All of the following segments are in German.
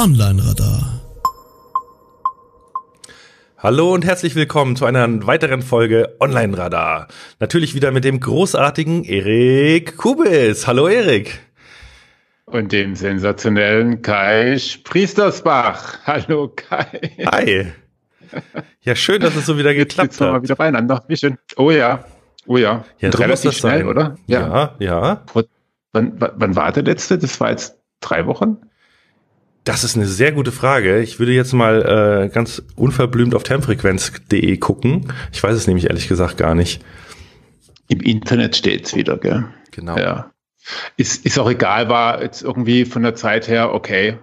Online-Radar. Hallo und herzlich willkommen zu einer weiteren Folge Online-Radar. Natürlich wieder mit dem großartigen Erik Kubis. Hallo Erik. Und dem sensationellen Kai Priestersbach. Hallo Kai. Hi. Ja, schön, dass es so wieder geklappt Jetzt hat. mal wieder beieinander. Wie schön. Oh ja. Oh ja. ja relativ schnell, sein. oder? Ja, ja. ja. Wann, wann war der letzte? Das war jetzt drei Wochen? Das ist eine sehr gute Frage. Ich würde jetzt mal äh, ganz unverblümt auf termfrequenz.de gucken. Ich weiß es nämlich ehrlich gesagt gar nicht. Im Internet steht's wieder, gell? Genau. Ja. Ist, ist auch egal, war jetzt irgendwie von der Zeit her okay.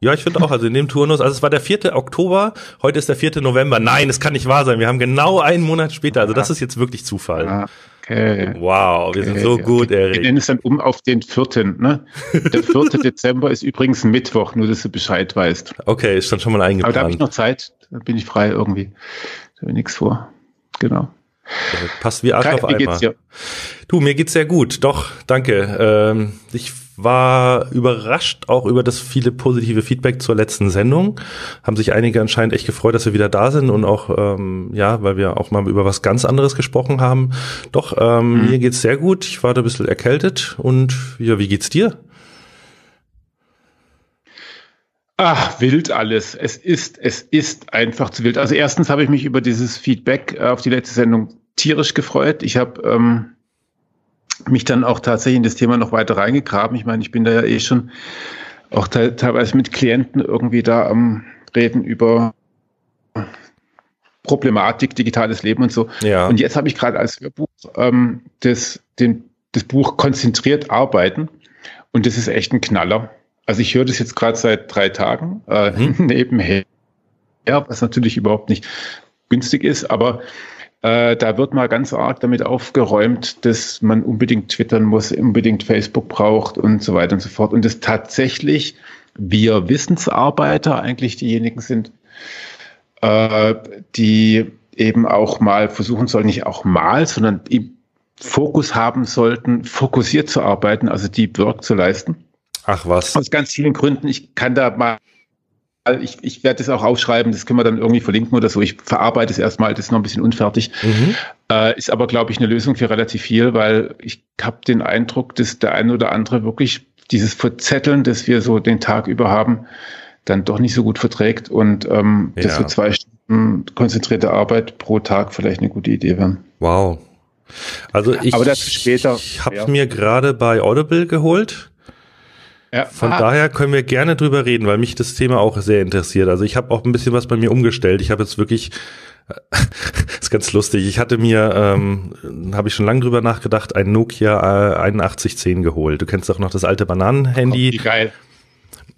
Ja, ich finde auch, also in dem Turnus, also es war der 4. Oktober, heute ist der 4. November. Nein, es kann nicht wahr sein. Wir haben genau einen Monat später. Also das ist jetzt wirklich Zufall. Ah, okay. Wow, wir sind so gut, Erik. Wir nennen es dann um auf den 4. Ne? Der 4. Dezember ist übrigens ein Mittwoch, nur dass du Bescheid weißt. Okay, ist dann schon mal eingeplant. Aber da habe ich noch Zeit, da bin ich frei irgendwie. Da habe ich nichts vor. Genau. Passt wie Arsch Kai, auf Eimer. Du, mir geht's sehr gut. Doch, danke. Ähm, ich war überrascht auch über das viele positive Feedback zur letzten Sendung. Haben sich einige anscheinend echt gefreut, dass wir wieder da sind und auch, ähm, ja, weil wir auch mal über was ganz anderes gesprochen haben. Doch, ähm, mhm. mir geht's sehr gut. Ich war da ein bisschen erkältet und ja, wie geht's dir? Ach, wild alles. Es ist, es ist einfach zu wild. Also erstens habe ich mich über dieses Feedback auf die letzte Sendung tierisch gefreut. Ich habe ähm, mich dann auch tatsächlich in das Thema noch weiter reingegraben. Ich meine, ich bin da ja eh schon auch te teilweise mit Klienten irgendwie da am Reden über Problematik, digitales Leben und so. Ja. Und jetzt habe ich gerade als Hörbuch ähm, das, den, das Buch Konzentriert arbeiten. Und das ist echt ein Knaller. Also ich höre das jetzt gerade seit drei Tagen äh, mhm. nebenher, was natürlich überhaupt nicht günstig ist, aber äh, da wird mal ganz arg damit aufgeräumt, dass man unbedingt twittern muss, unbedingt Facebook braucht und so weiter und so fort. Und dass tatsächlich wir Wissensarbeiter eigentlich diejenigen sind, äh, die eben auch mal versuchen sollen, nicht auch mal, sondern im Fokus haben sollten, fokussiert zu arbeiten, also Deep Work zu leisten. Ach was. Aus ganz vielen Gründen. Ich kann da mal ich, ich werde das auch aufschreiben, das können wir dann irgendwie verlinken oder so. Ich verarbeite es erstmal, das ist noch ein bisschen unfertig. Mhm. Äh, ist aber, glaube ich, eine Lösung für relativ viel, weil ich habe den Eindruck, dass der eine oder andere wirklich dieses Verzetteln, das wir so den Tag über haben, dann doch nicht so gut verträgt und ähm, ja. dass so zwei Stunden konzentrierte Arbeit pro Tag vielleicht eine gute Idee wären. Wow. Also ich, aber dazu später. Ich habe ja. mir gerade bei Audible geholt ja. Von ah. daher können wir gerne drüber reden, weil mich das Thema auch sehr interessiert. Also ich habe auch ein bisschen was bei mir umgestellt. Ich habe jetzt wirklich, ist ganz lustig. Ich hatte mir, ähm, habe ich schon lange drüber nachgedacht, ein Nokia 8110 geholt. Du kennst doch noch das alte Bananenhandy. Wie geil.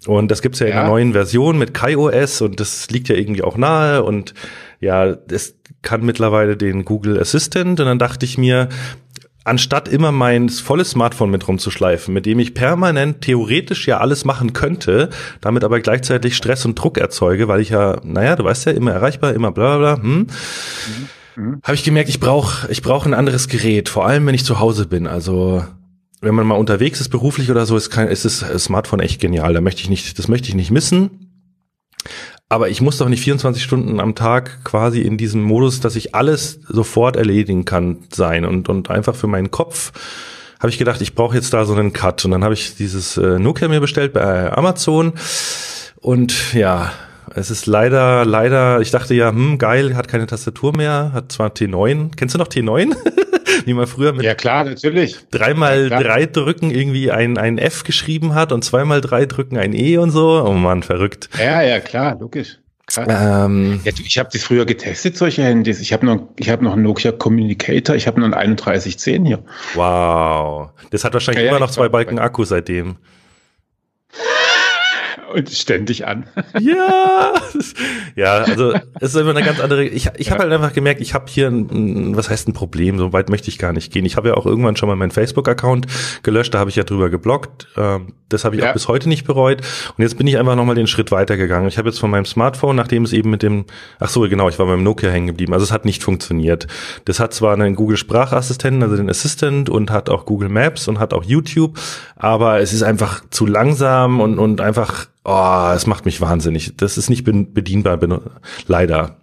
Und das gibt's ja, ja, in einer neuen Version mit KaiOS und das liegt ja irgendwie auch nahe und ja, es kann mittlerweile den Google Assistant und dann dachte ich mir, anstatt immer mein volles Smartphone mit rumzuschleifen, mit dem ich permanent theoretisch ja alles machen könnte, damit aber gleichzeitig Stress und Druck erzeuge, weil ich ja, naja, du weißt ja, immer erreichbar, immer bla bla bla, hm, mhm. mhm. habe ich gemerkt, ich brauche ich brauch ein anderes Gerät, vor allem wenn ich zu Hause bin. Also wenn man mal unterwegs ist, beruflich oder so, ist, kein, ist das Smartphone echt genial. Da möchte ich nicht, das möchte ich nicht missen. Aber ich muss doch nicht 24 Stunden am Tag quasi in diesem Modus, dass ich alles sofort erledigen kann, sein. Und, und einfach für meinen Kopf habe ich gedacht, ich brauche jetzt da so einen Cut. Und dann habe ich dieses äh, Nokia mir bestellt bei Amazon. Und ja, es ist leider, leider, ich dachte ja, hm, geil, hat keine Tastatur mehr, hat zwar T9. Kennst du noch T9? wie man früher mit ja, klar, natürlich. dreimal ja, klar. drei drücken irgendwie ein, ein F geschrieben hat und zweimal drei drücken ein E und so. Oh man, verrückt. Ja, ja, klar, logisch. Ähm, ja, ich habe das früher getestet, solche Handys. Ich habe noch, ich habe noch einen Nokia Communicator, ich habe noch einen 3110 hier. Wow. Das hat wahrscheinlich ja, immer noch zwei Balken Akku seitdem und ständig an. Ja, ja, also es ist immer eine ganz andere. Ich, ich habe halt einfach gemerkt, ich habe hier ein, was heißt ein Problem. So weit möchte ich gar nicht gehen. Ich habe ja auch irgendwann schon mal meinen Facebook-Account gelöscht. Da habe ich ja drüber geblockt. Ähm, das habe ich ja. auch bis heute nicht bereut. Und jetzt bin ich einfach noch mal den Schritt weitergegangen. Ich habe jetzt von meinem Smartphone, nachdem es eben mit dem, ach so genau, ich war beim Nokia hängen geblieben. Also es hat nicht funktioniert. Das hat zwar einen Google Sprachassistenten, also den Assistant und hat auch Google Maps und hat auch YouTube, aber es ist einfach zu langsam und und einfach oh, es macht mich wahnsinnig. Das ist nicht bedienbar, leider.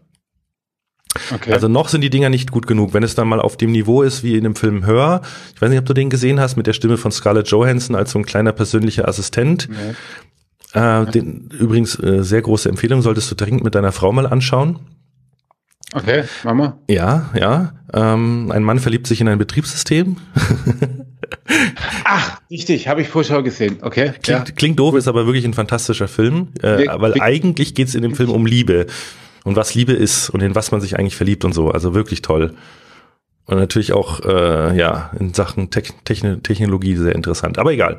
Okay. Also noch sind die Dinger nicht gut genug. Wenn es dann mal auf dem Niveau ist wie in dem Film Hör, ich weiß nicht, ob du den gesehen hast, mit der Stimme von Scarlett Johansson als so ein kleiner persönlicher Assistent. Nee. Äh, den, übrigens, äh, sehr große Empfehlung, solltest du dringend mit deiner Frau mal anschauen. Okay, Mama. Ja, ja. Ähm, ein Mann verliebt sich in ein Betriebssystem. Ach, richtig, habe ich Vorschau gesehen. Okay. Klingt, ja. klingt doof, ist aber wirklich ein fantastischer Film. Äh, weil eigentlich geht es in dem Film um Liebe und was Liebe ist und in was man sich eigentlich verliebt und so. Also wirklich toll. Und natürlich auch äh, ja in Sachen Te Technologie sehr interessant. Aber egal.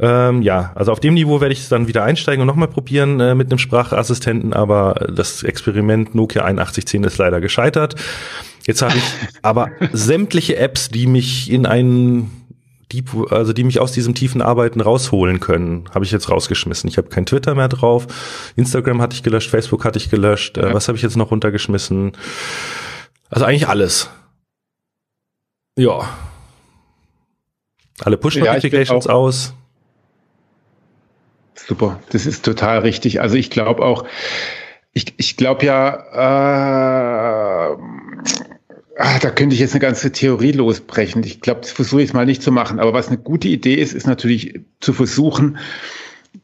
Ähm, ja, also auf dem Niveau werde ich dann wieder einsteigen und nochmal probieren äh, mit einem Sprachassistenten, aber das Experiment Nokia 8110 ist leider gescheitert. Jetzt habe ich aber sämtliche Apps, die mich in einen Deep, also die mich aus diesem tiefen Arbeiten rausholen können, habe ich jetzt rausgeschmissen. Ich habe kein Twitter mehr drauf, Instagram hatte ich gelöscht, Facebook hatte ich gelöscht. Äh, was habe ich jetzt noch runtergeschmissen? Also eigentlich alles. Ja. Alle Push-Notifications ja, aus. Super, das ist total richtig. Also ich glaube auch, ich, ich glaube ja, äh, Ah, da könnte ich jetzt eine ganze Theorie losbrechen. Ich glaube, das versuche ich mal nicht zu machen. Aber was eine gute Idee ist, ist natürlich zu versuchen,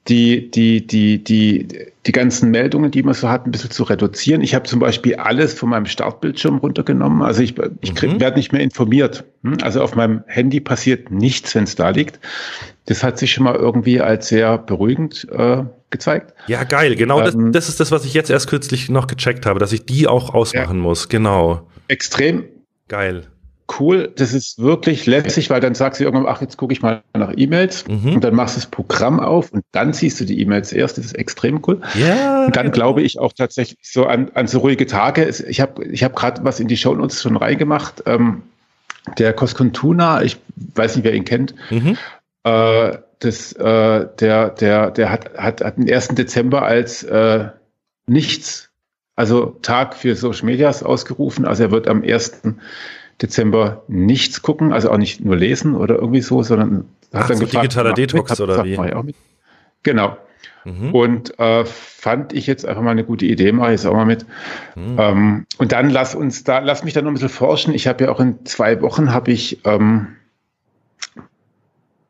die, die, die, die, die ganzen Meldungen, die man so hat, ein bisschen zu reduzieren. Ich habe zum Beispiel alles von meinem Startbildschirm runtergenommen. Also ich, ich mhm. werde nicht mehr informiert. Hm? Also auf meinem Handy passiert nichts, wenn es da liegt. Das hat sich schon mal irgendwie als sehr beruhigend äh, gezeigt. Ja, geil. Genau ähm, das, das ist das, was ich jetzt erst kürzlich noch gecheckt habe, dass ich die auch ausmachen ja. muss. Genau extrem geil. Cool, das ist wirklich lässig, weil dann sagst du irgendwann, ach, jetzt gucke ich mal nach E-Mails mhm. und dann machst du das Programm auf und dann siehst du die E-Mails erst. Das ist extrem cool. Ja. Und dann genau. glaube ich auch tatsächlich so an, an so ruhige Tage. Ich habe ich hab gerade was in die Show Notes schon reingemacht. Ähm, der Koskontuna, ich weiß nicht, wer ihn kennt, mhm. äh, das, äh, der, der, der hat, hat, hat den 1. Dezember als äh, nichts also Tag für Social Medias ausgerufen. Also er wird am 1. Dezember nichts gucken, also auch nicht nur lesen oder irgendwie so, sondern Ach, hat dann so gefragt, digitaler Detox oder wie? Genau. Mhm. Und äh, fand ich jetzt einfach mal eine gute Idee, mache ich jetzt auch mal mit. Mhm. Ähm, und dann lass uns da, lass mich da noch ein bisschen forschen. Ich habe ja auch in zwei Wochen habe ich ähm,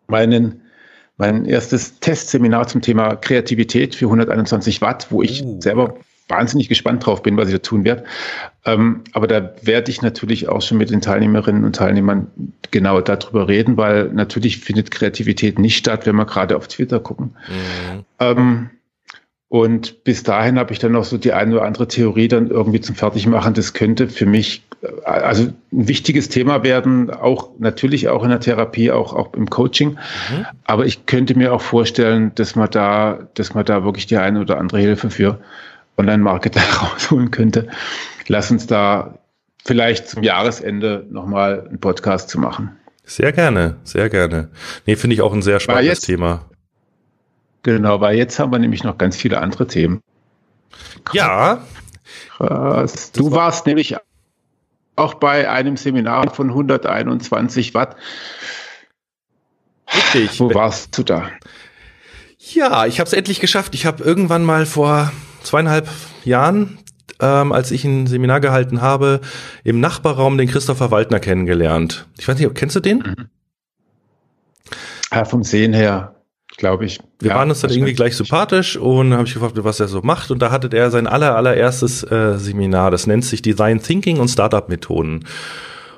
meinen mein erstes Testseminar zum Thema Kreativität für 121 Watt, wo ich uh. selber wahnsinnig gespannt drauf bin, was ich da tun werde. Ähm, aber da werde ich natürlich auch schon mit den Teilnehmerinnen und Teilnehmern genau darüber reden, weil natürlich findet Kreativität nicht statt, wenn wir gerade auf Twitter gucken. Mhm. Ähm, und bis dahin habe ich dann noch so die eine oder andere Theorie dann irgendwie zum Fertigmachen. Das könnte für mich äh, also ein wichtiges Thema werden, auch natürlich auch in der Therapie, auch, auch im Coaching. Mhm. Aber ich könnte mir auch vorstellen, dass man da, dass man da wirklich die eine oder andere Hilfe für Online-Marketer rausholen könnte. Lass uns da vielleicht zum Jahresende nochmal einen Podcast zu machen. Sehr gerne, sehr gerne. Nee, finde ich auch ein sehr spannendes jetzt, Thema. Genau, weil jetzt haben wir nämlich noch ganz viele andere Themen. Ja. Krass. Du war warst nämlich auch bei einem Seminar von 121 Watt. Richtig. Wo warst du da? Ja, ich habe es endlich geschafft. Ich habe irgendwann mal vor zweieinhalb Jahren, ähm, als ich ein Seminar gehalten habe, im Nachbarraum den Christopher Waldner kennengelernt. Ich weiß nicht, kennst du den? Mhm. Ja, vom Sehen her, glaube ich. Wir ja, waren uns dann irgendwie gleich sympathisch und habe ich gefragt, was er so macht. Und da hatte er sein aller, allererstes äh, Seminar. Das nennt sich Design Thinking und Startup Methoden.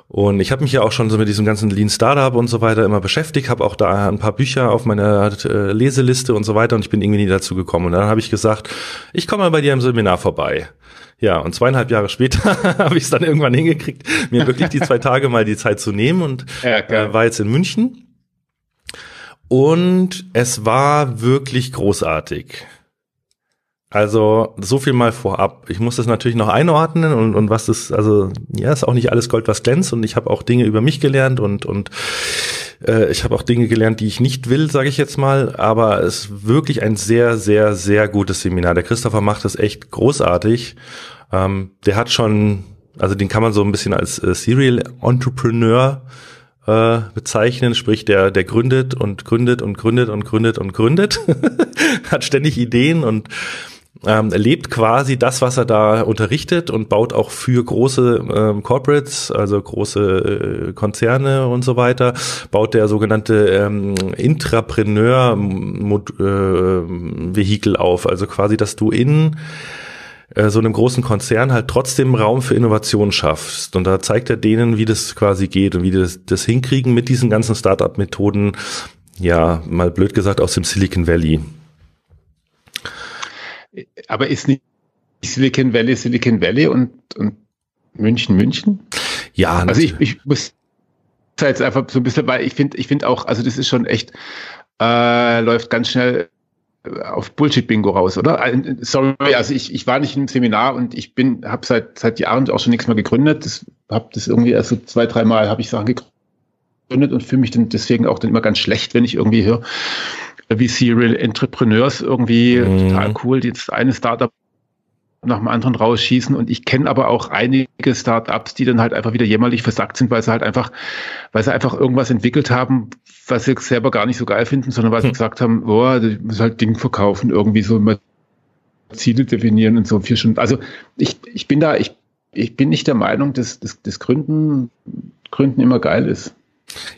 Und ich habe mich ja auch schon so mit diesem ganzen Lean Startup und so weiter immer beschäftigt, habe auch da ein paar Bücher auf meiner äh, Leseliste und so weiter und ich bin irgendwie nie dazu gekommen. Und dann habe ich gesagt, ich komme mal bei dir im Seminar vorbei. Ja, und zweieinhalb Jahre später habe ich es dann irgendwann hingekriegt, mir wirklich die zwei Tage mal die Zeit zu nehmen und ja, äh, war jetzt in München. Und es war wirklich großartig. Also so viel mal vorab. Ich muss das natürlich noch einordnen und, und was das, also ja, ist auch nicht alles Gold, was glänzt und ich habe auch Dinge über mich gelernt und und äh, ich habe auch Dinge gelernt, die ich nicht will, sage ich jetzt mal. Aber es ist wirklich ein sehr, sehr, sehr gutes Seminar. Der Christopher macht das echt großartig. Ähm, der hat schon, also den kann man so ein bisschen als äh, Serial Entrepreneur äh, bezeichnen, sprich der der gründet und gründet und gründet und gründet und gründet hat ständig Ideen und ähm, lebt quasi das, was er da unterrichtet und baut auch für große ähm, Corporates, also große äh, Konzerne und so weiter, baut der sogenannte ähm, Intrapreneur-Vehikel äh, auf, also quasi, dass du in äh, so einem großen Konzern halt trotzdem Raum für Innovation schaffst. Und da zeigt er denen, wie das quasi geht und wie die das, das hinkriegen mit diesen ganzen Startup-Methoden, ja, mal blöd gesagt, aus dem Silicon Valley. Aber ist nicht Silicon Valley Silicon Valley und, und München München? Ja, also ich, ich muss jetzt einfach so ein bisschen, weil ich finde, ich finde auch, also das ist schon echt, äh, läuft ganz schnell auf Bullshit-Bingo raus, oder? Äh, sorry, also ich, ich war nicht im Seminar und ich bin, habe seit seit Jahren auch schon nichts mehr gegründet. Das habe das irgendwie erst so zwei, dreimal habe ich Sachen gegründet und fühle mich dann deswegen auch dann immer ganz schlecht, wenn ich irgendwie höre, wie Serial Entrepreneurs irgendwie mhm. total cool, jetzt eine Startup nach dem anderen rausschießen. Und ich kenne aber auch einige Startups, die dann halt einfach wieder jämmerlich versackt sind, weil sie halt einfach, weil sie einfach irgendwas entwickelt haben, was sie selber gar nicht so geil finden, sondern weil sie hm. gesagt haben, oh, ich muss halt Ding verkaufen, irgendwie so mal Ziele definieren und so vier Stunden. Also ich, ich bin da, ich, ich bin nicht der Meinung, dass, dass Gründen, Gründen immer geil ist.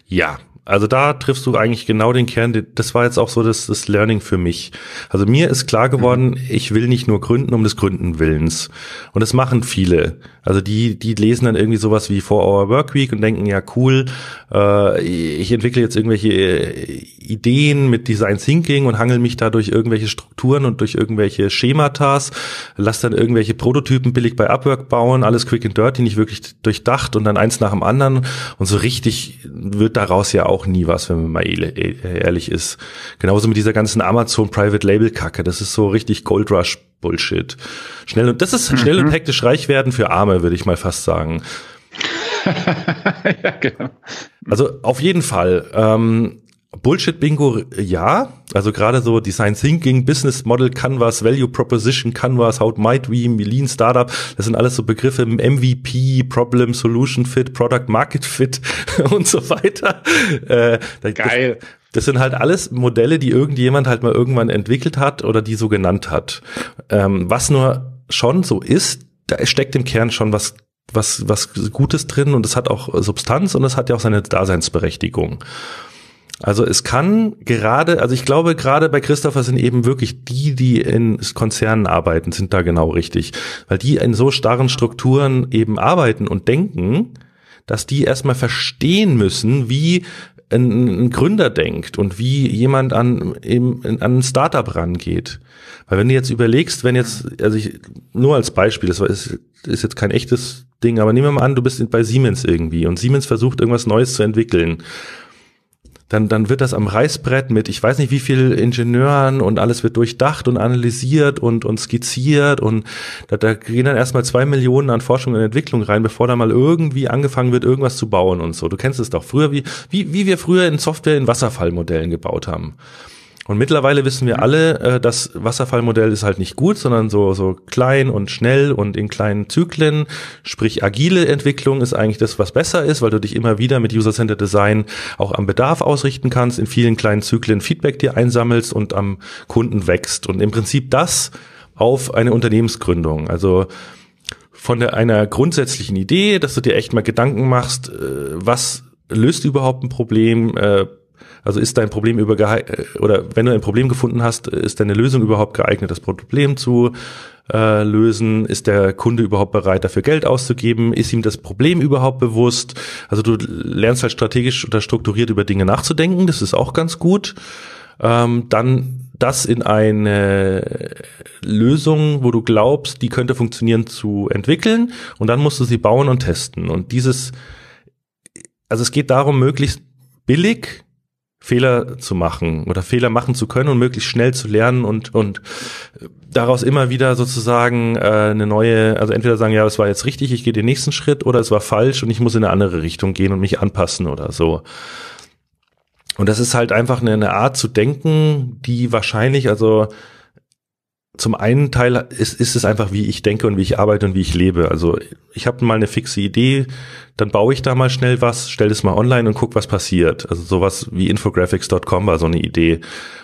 Ja, also da triffst du eigentlich genau den Kern. Das war jetzt auch so das, das Learning für mich. Also mir ist klar geworden, mhm. ich will nicht nur gründen um des Gründen Willens. Und das machen viele. Also die, die lesen dann irgendwie sowas wie Four Hour Work Week und denken, ja cool, äh, ich entwickle jetzt irgendwelche äh, Ideen mit Design Thinking und hangel mich da durch irgendwelche Strukturen und durch irgendwelche Schematas, lass dann irgendwelche Prototypen billig bei Upwork bauen, alles quick and dirty, nicht wirklich durchdacht und dann eins nach dem anderen. Und so richtig wird daraus ja auch auch nie was, wenn man mal ehrlich ist. Genauso mit dieser ganzen Amazon Private Label Kacke. Das ist so richtig Gold Rush Bullshit. Schnell und das ist schnell mhm. und hektisch reich werden für Arme, würde ich mal fast sagen. ja, genau. Also auf jeden Fall. Ähm, Bullshit-Bingo, ja. Also gerade so Design Thinking, Business Model, Canvas, Value Proposition, Canvas, How Might We, Lean Startup, das sind alles so Begriffe, MVP, Problem, Solution Fit, Product Market Fit und so weiter. Äh, Geil. Das, das sind halt alles Modelle, die irgendjemand halt mal irgendwann entwickelt hat oder die so genannt hat. Ähm, was nur schon so ist, da steckt im Kern schon was was was Gutes drin und es hat auch Substanz und es hat ja auch seine Daseinsberechtigung. Also es kann gerade, also ich glaube gerade bei Christopher sind eben wirklich die, die in Konzernen arbeiten, sind da genau richtig, weil die in so starren Strukturen eben arbeiten und denken, dass die erstmal verstehen müssen, wie ein, ein Gründer denkt und wie jemand an, eben, an ein Startup rangeht. Weil wenn du jetzt überlegst, wenn jetzt, also ich, nur als Beispiel, das ist, ist jetzt kein echtes Ding, aber nehmen wir mal an, du bist bei Siemens irgendwie und Siemens versucht irgendwas Neues zu entwickeln dann, dann wird das am Reißbrett mit, ich weiß nicht wie viel Ingenieuren und alles wird durchdacht und analysiert und, und skizziert und da, da gehen dann erstmal zwei Millionen an Forschung und Entwicklung rein, bevor da mal irgendwie angefangen wird, irgendwas zu bauen und so. Du kennst es doch früher, wie, wie, wie wir früher in Software in Wasserfallmodellen gebaut haben. Und mittlerweile wissen wir alle, äh, das Wasserfallmodell ist halt nicht gut, sondern so, so klein und schnell und in kleinen Zyklen. Sprich, agile Entwicklung ist eigentlich das, was besser ist, weil du dich immer wieder mit User-Centered Design auch am Bedarf ausrichten kannst, in vielen kleinen Zyklen Feedback dir einsammelst und am Kunden wächst. Und im Prinzip das auf eine Unternehmensgründung. Also von der, einer grundsätzlichen Idee, dass du dir echt mal Gedanken machst, äh, was löst überhaupt ein Problem, äh, also ist dein Problem über äh, oder wenn du ein Problem gefunden hast, ist deine Lösung überhaupt geeignet, das Problem zu äh, lösen? Ist der Kunde überhaupt bereit, dafür Geld auszugeben? Ist ihm das Problem überhaupt bewusst? Also du lernst halt strategisch oder strukturiert über Dinge nachzudenken, das ist auch ganz gut. Ähm, dann das in eine Lösung, wo du glaubst, die könnte funktionieren, zu entwickeln und dann musst du sie bauen und testen. Und dieses, also es geht darum, möglichst billig Fehler zu machen oder Fehler machen zu können und möglichst schnell zu lernen und und daraus immer wieder sozusagen äh, eine neue, also entweder sagen, ja, es war jetzt richtig, ich gehe den nächsten Schritt oder es war falsch und ich muss in eine andere Richtung gehen und mich anpassen oder so. Und das ist halt einfach eine, eine Art zu denken, die wahrscheinlich, also zum einen Teil ist, ist es einfach, wie ich denke und wie ich arbeite und wie ich lebe. Also ich habe mal eine fixe Idee, dann baue ich da mal schnell was, stelle es mal online und guck, was passiert. Also sowas wie infographics.com war so eine Idee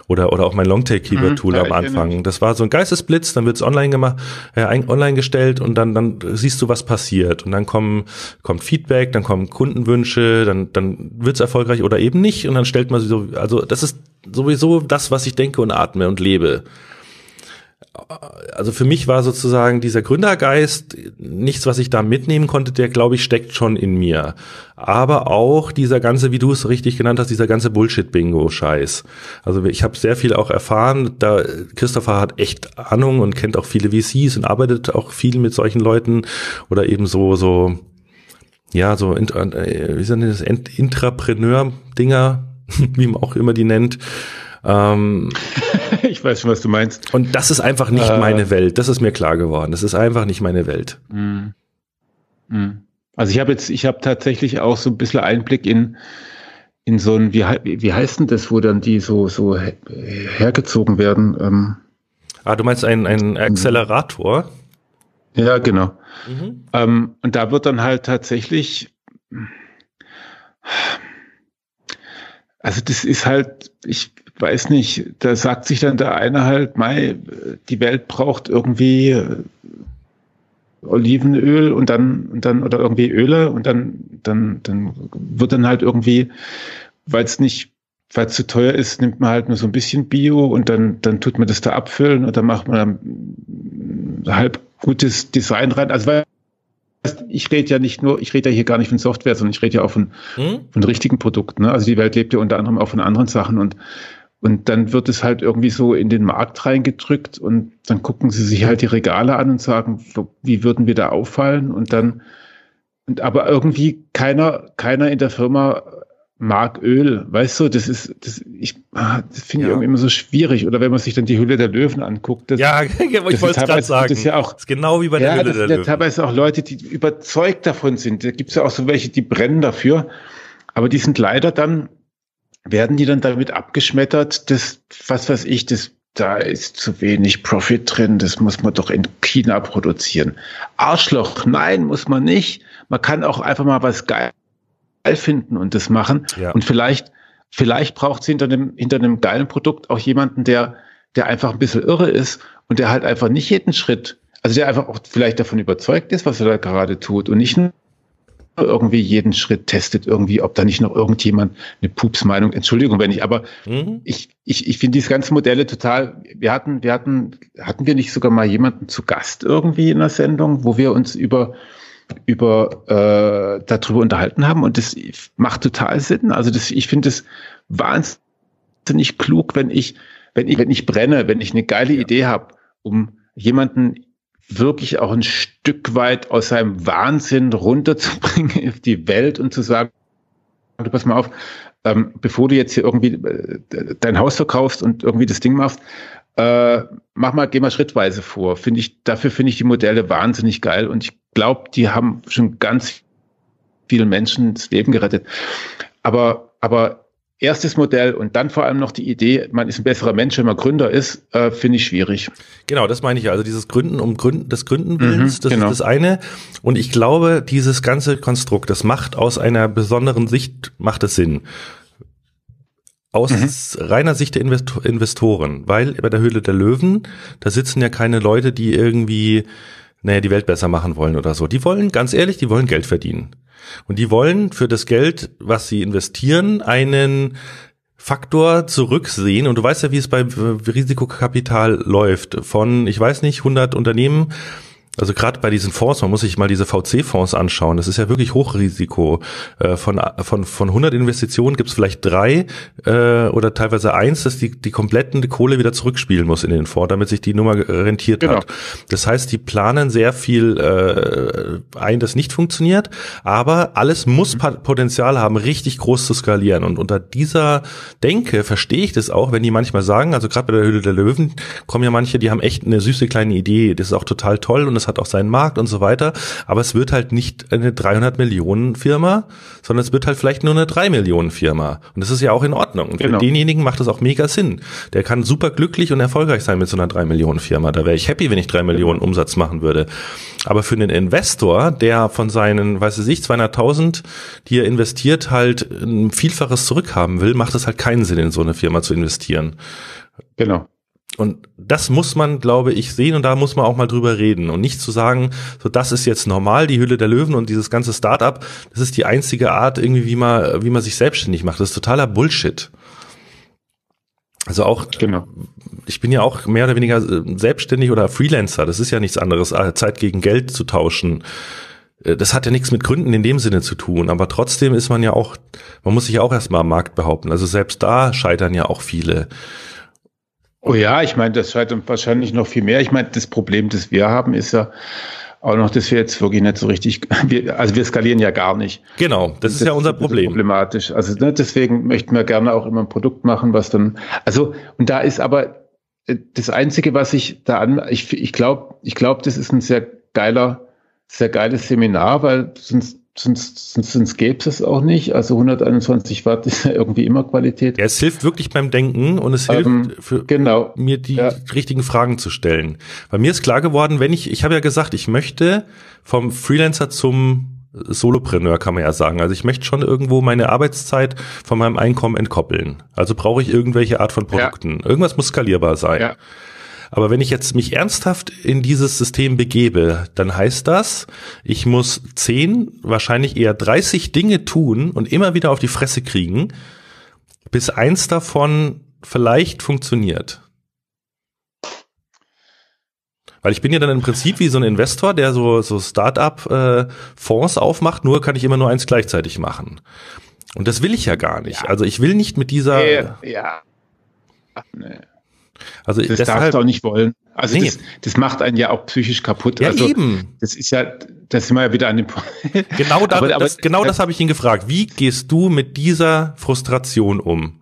oder oder auch mein Longtail-Keyword-Tool mhm, am Anfang. Das war so ein Geistesblitz, dann wird's online gemacht, äh, online gestellt und dann dann siehst du, was passiert und dann kommen kommt Feedback, dann kommen Kundenwünsche, dann dann wird's erfolgreich oder eben nicht und dann stellt man so, also das ist sowieso das, was ich denke und atme und lebe also für mich war sozusagen dieser Gründergeist nichts, was ich da mitnehmen konnte, der glaube ich steckt schon in mir. Aber auch dieser ganze, wie du es richtig genannt hast, dieser ganze Bullshit-Bingo-Scheiß. Also ich habe sehr viel auch erfahren. Da Christopher hat echt Ahnung und kennt auch viele VCs und arbeitet auch viel mit solchen Leuten oder eben so so ja so äh, wie sind das Intrapreneur-Dinger, wie man auch immer die nennt. Ähm, ich weiß schon, was du meinst. Und das ist einfach nicht äh, meine Welt. Das ist mir klar geworden. Das ist einfach nicht meine Welt. Mm, mm. Also ich habe jetzt, ich habe tatsächlich auch so ein bisschen Einblick in in so ein, wie, wie heißt denn das, wo dann die so so hergezogen werden? Ähm, ah, du meinst ein, ein Accelerator? Ja, genau. Mhm. Ähm, und da wird dann halt tatsächlich, also das ist halt, ich weiß nicht, da sagt sich dann der eine halt, Mai, die Welt braucht irgendwie äh, Olivenöl und dann, und dann, oder irgendwie Öle und dann, dann, dann wird dann halt irgendwie, weil es nicht, weil es zu teuer ist, nimmt man halt nur so ein bisschen Bio und dann, dann tut man das da abfüllen und dann macht man dann halb gutes Design rein. Also weil ich rede ja nicht nur, ich rede ja hier gar nicht von Software, sondern ich rede ja auch von, hm? von richtigen Produkten. Ne? Also die Welt lebt ja unter anderem auch von anderen Sachen und und dann wird es halt irgendwie so in den Markt reingedrückt und dann gucken sie sich halt die Regale an und sagen, wie würden wir da auffallen? Und dann, und aber irgendwie keiner, keiner in der Firma mag Öl, weißt du, das ist, das, ich, ah, das finde ja. ich irgendwie immer so schwierig. Oder wenn man sich dann die Hülle der Löwen anguckt. Das, ja, ich wollte es gerade sagen. Das ist ja auch, das ist genau wie bei der ja, Hülle der Löwen. Ja, teilweise auch Leute, die überzeugt davon sind. Da gibt es ja auch so welche, die brennen dafür. Aber die sind leider dann werden die dann damit abgeschmettert, das, was weiß ich, das, da ist zu wenig Profit drin, das muss man doch in China produzieren. Arschloch, nein, muss man nicht. Man kann auch einfach mal was geil finden und das machen. Ja. Und vielleicht, vielleicht braucht es hinter einem, hinter einem geilen Produkt auch jemanden, der, der einfach ein bisschen irre ist und der halt einfach nicht jeden Schritt, also der einfach auch vielleicht davon überzeugt ist, was er da gerade tut und nicht nur irgendwie jeden Schritt testet, irgendwie, ob da nicht noch irgendjemand eine Pupsmeinung, Entschuldigung, wenn ich, aber mhm. ich, ich, ich finde diese ganzen Modelle total, wir hatten, wir hatten, hatten wir nicht sogar mal jemanden zu Gast irgendwie in der Sendung, wo wir uns über, über äh, darüber unterhalten haben und das macht total Sinn. Also das, ich finde es wahnsinnig klug, wenn ich, wenn ich, wenn ich brenne, wenn ich eine geile ja. Idee habe, um jemanden wirklich auch ein Stück weit aus seinem Wahnsinn runterzubringen auf die Welt und zu sagen, du pass mal auf, ähm, bevor du jetzt hier irgendwie äh, dein Haus verkaufst und irgendwie das Ding machst, äh, mach mal, geh mal schrittweise vor. Finde ich, dafür finde ich die Modelle wahnsinnig geil und ich glaube, die haben schon ganz vielen Menschen das Leben gerettet. Aber, aber erstes Modell und dann vor allem noch die Idee, man ist ein besserer Mensch, wenn man Gründer ist, äh, finde ich schwierig. Genau, das meine ich. Also dieses Gründen um Gründen des Gründen willens, mhm, das genau. ist das eine. Und ich glaube, dieses ganze Konstrukt, das macht aus einer besonderen Sicht macht es Sinn. Aus mhm. reiner Sicht der Investoren, weil bei der Höhle der Löwen, da sitzen ja keine Leute, die irgendwie, naja, die Welt besser machen wollen oder so. Die wollen, ganz ehrlich, die wollen Geld verdienen. Und die wollen für das Geld, was sie investieren, einen Faktor zurücksehen. Und du weißt ja, wie es bei Risikokapital läuft. Von, ich weiß nicht, 100 Unternehmen also gerade bei diesen Fonds, man muss sich mal diese VC-Fonds anschauen. Das ist ja wirklich Hochrisiko. Äh, von, von, von 100 Investitionen gibt es vielleicht drei äh, oder teilweise eins, dass die, die kompletten Kohle wieder zurückspielen muss in den Fonds, damit sich die Nummer rentiert genau. hat. Das heißt, die planen sehr viel äh, ein, das nicht funktioniert, aber alles muss mhm. Potenzial haben, richtig groß zu skalieren. Und unter dieser Denke verstehe ich das auch, wenn die manchmal sagen, also gerade bei der Höhle der Löwen kommen ja manche, die haben echt eine süße kleine Idee, das ist auch total toll und das es hat auch seinen Markt und so weiter. Aber es wird halt nicht eine 300 Millionen Firma, sondern es wird halt vielleicht nur eine 3 Millionen Firma. Und das ist ja auch in Ordnung. Und genau. für denjenigen macht das auch mega Sinn. Der kann super glücklich und erfolgreich sein mit so einer 3 Millionen Firma. Da wäre ich happy, wenn ich 3 Millionen Umsatz machen würde. Aber für einen Investor, der von seinen, weiß ich, 200.000, die er investiert, halt ein Vielfaches zurückhaben will, macht es halt keinen Sinn, in so eine Firma zu investieren. Genau. Und das muss man, glaube ich, sehen und da muss man auch mal drüber reden und nicht zu sagen, so das ist jetzt normal, die Hülle der Löwen und dieses ganze Startup, das ist die einzige Art irgendwie, wie man, wie man sich selbstständig macht. Das ist totaler Bullshit. Also auch, genau. ich bin ja auch mehr oder weniger äh, selbstständig oder Freelancer. Das ist ja nichts anderes, äh, Zeit gegen Geld zu tauschen. Äh, das hat ja nichts mit Gründen in dem Sinne zu tun, aber trotzdem ist man ja auch, man muss sich ja auch erstmal am Markt behaupten. Also selbst da scheitern ja auch viele. Oh ja, ich meine, das scheitert wahrscheinlich noch viel mehr. Ich meine, das Problem, das wir haben, ist ja auch noch, dass wir jetzt wirklich nicht so richtig, wir, also wir skalieren ja gar nicht. Genau, das, das ist ja unser Problem. Problematisch. Also ne, deswegen möchten wir gerne auch immer ein Produkt machen, was dann, also und da ist aber äh, das Einzige, was ich da an, ich, ich glaube, ich glaube, das ist ein sehr geiler, sehr geiles Seminar, weil sonst sonst, sonst, sonst gäbe es auch nicht. Also 121 Watt ist ja irgendwie immer Qualität. Ja, es hilft wirklich beim Denken und es hilft ähm, für genau. mir die ja. richtigen Fragen zu stellen. Bei mir ist klar geworden, wenn ich, ich habe ja gesagt, ich möchte vom Freelancer zum Solopreneur kann man ja sagen. Also ich möchte schon irgendwo meine Arbeitszeit von meinem Einkommen entkoppeln. Also brauche ich irgendwelche Art von Produkten. Ja. Irgendwas muss skalierbar sein. Ja. Aber wenn ich jetzt mich ernsthaft in dieses System begebe, dann heißt das, ich muss zehn, wahrscheinlich eher 30 Dinge tun und immer wieder auf die Fresse kriegen, bis eins davon vielleicht funktioniert. Weil ich bin ja dann im Prinzip wie so ein Investor, der so, so Start-up-Fonds äh, aufmacht, nur kann ich immer nur eins gleichzeitig machen. Und das will ich ja gar nicht. Ja. Also ich will nicht mit dieser. Ja. ja. Nee. Also das deshalb, darfst du auch nicht wollen. Also nee. das, das macht einen ja auch psychisch kaputt. Ja, also eben. Das ist ja, das sind wir ja wieder an dem Punkt. Genau, da, aber, aber, das, genau das habe ich ihn gefragt. Wie gehst du mit dieser Frustration um?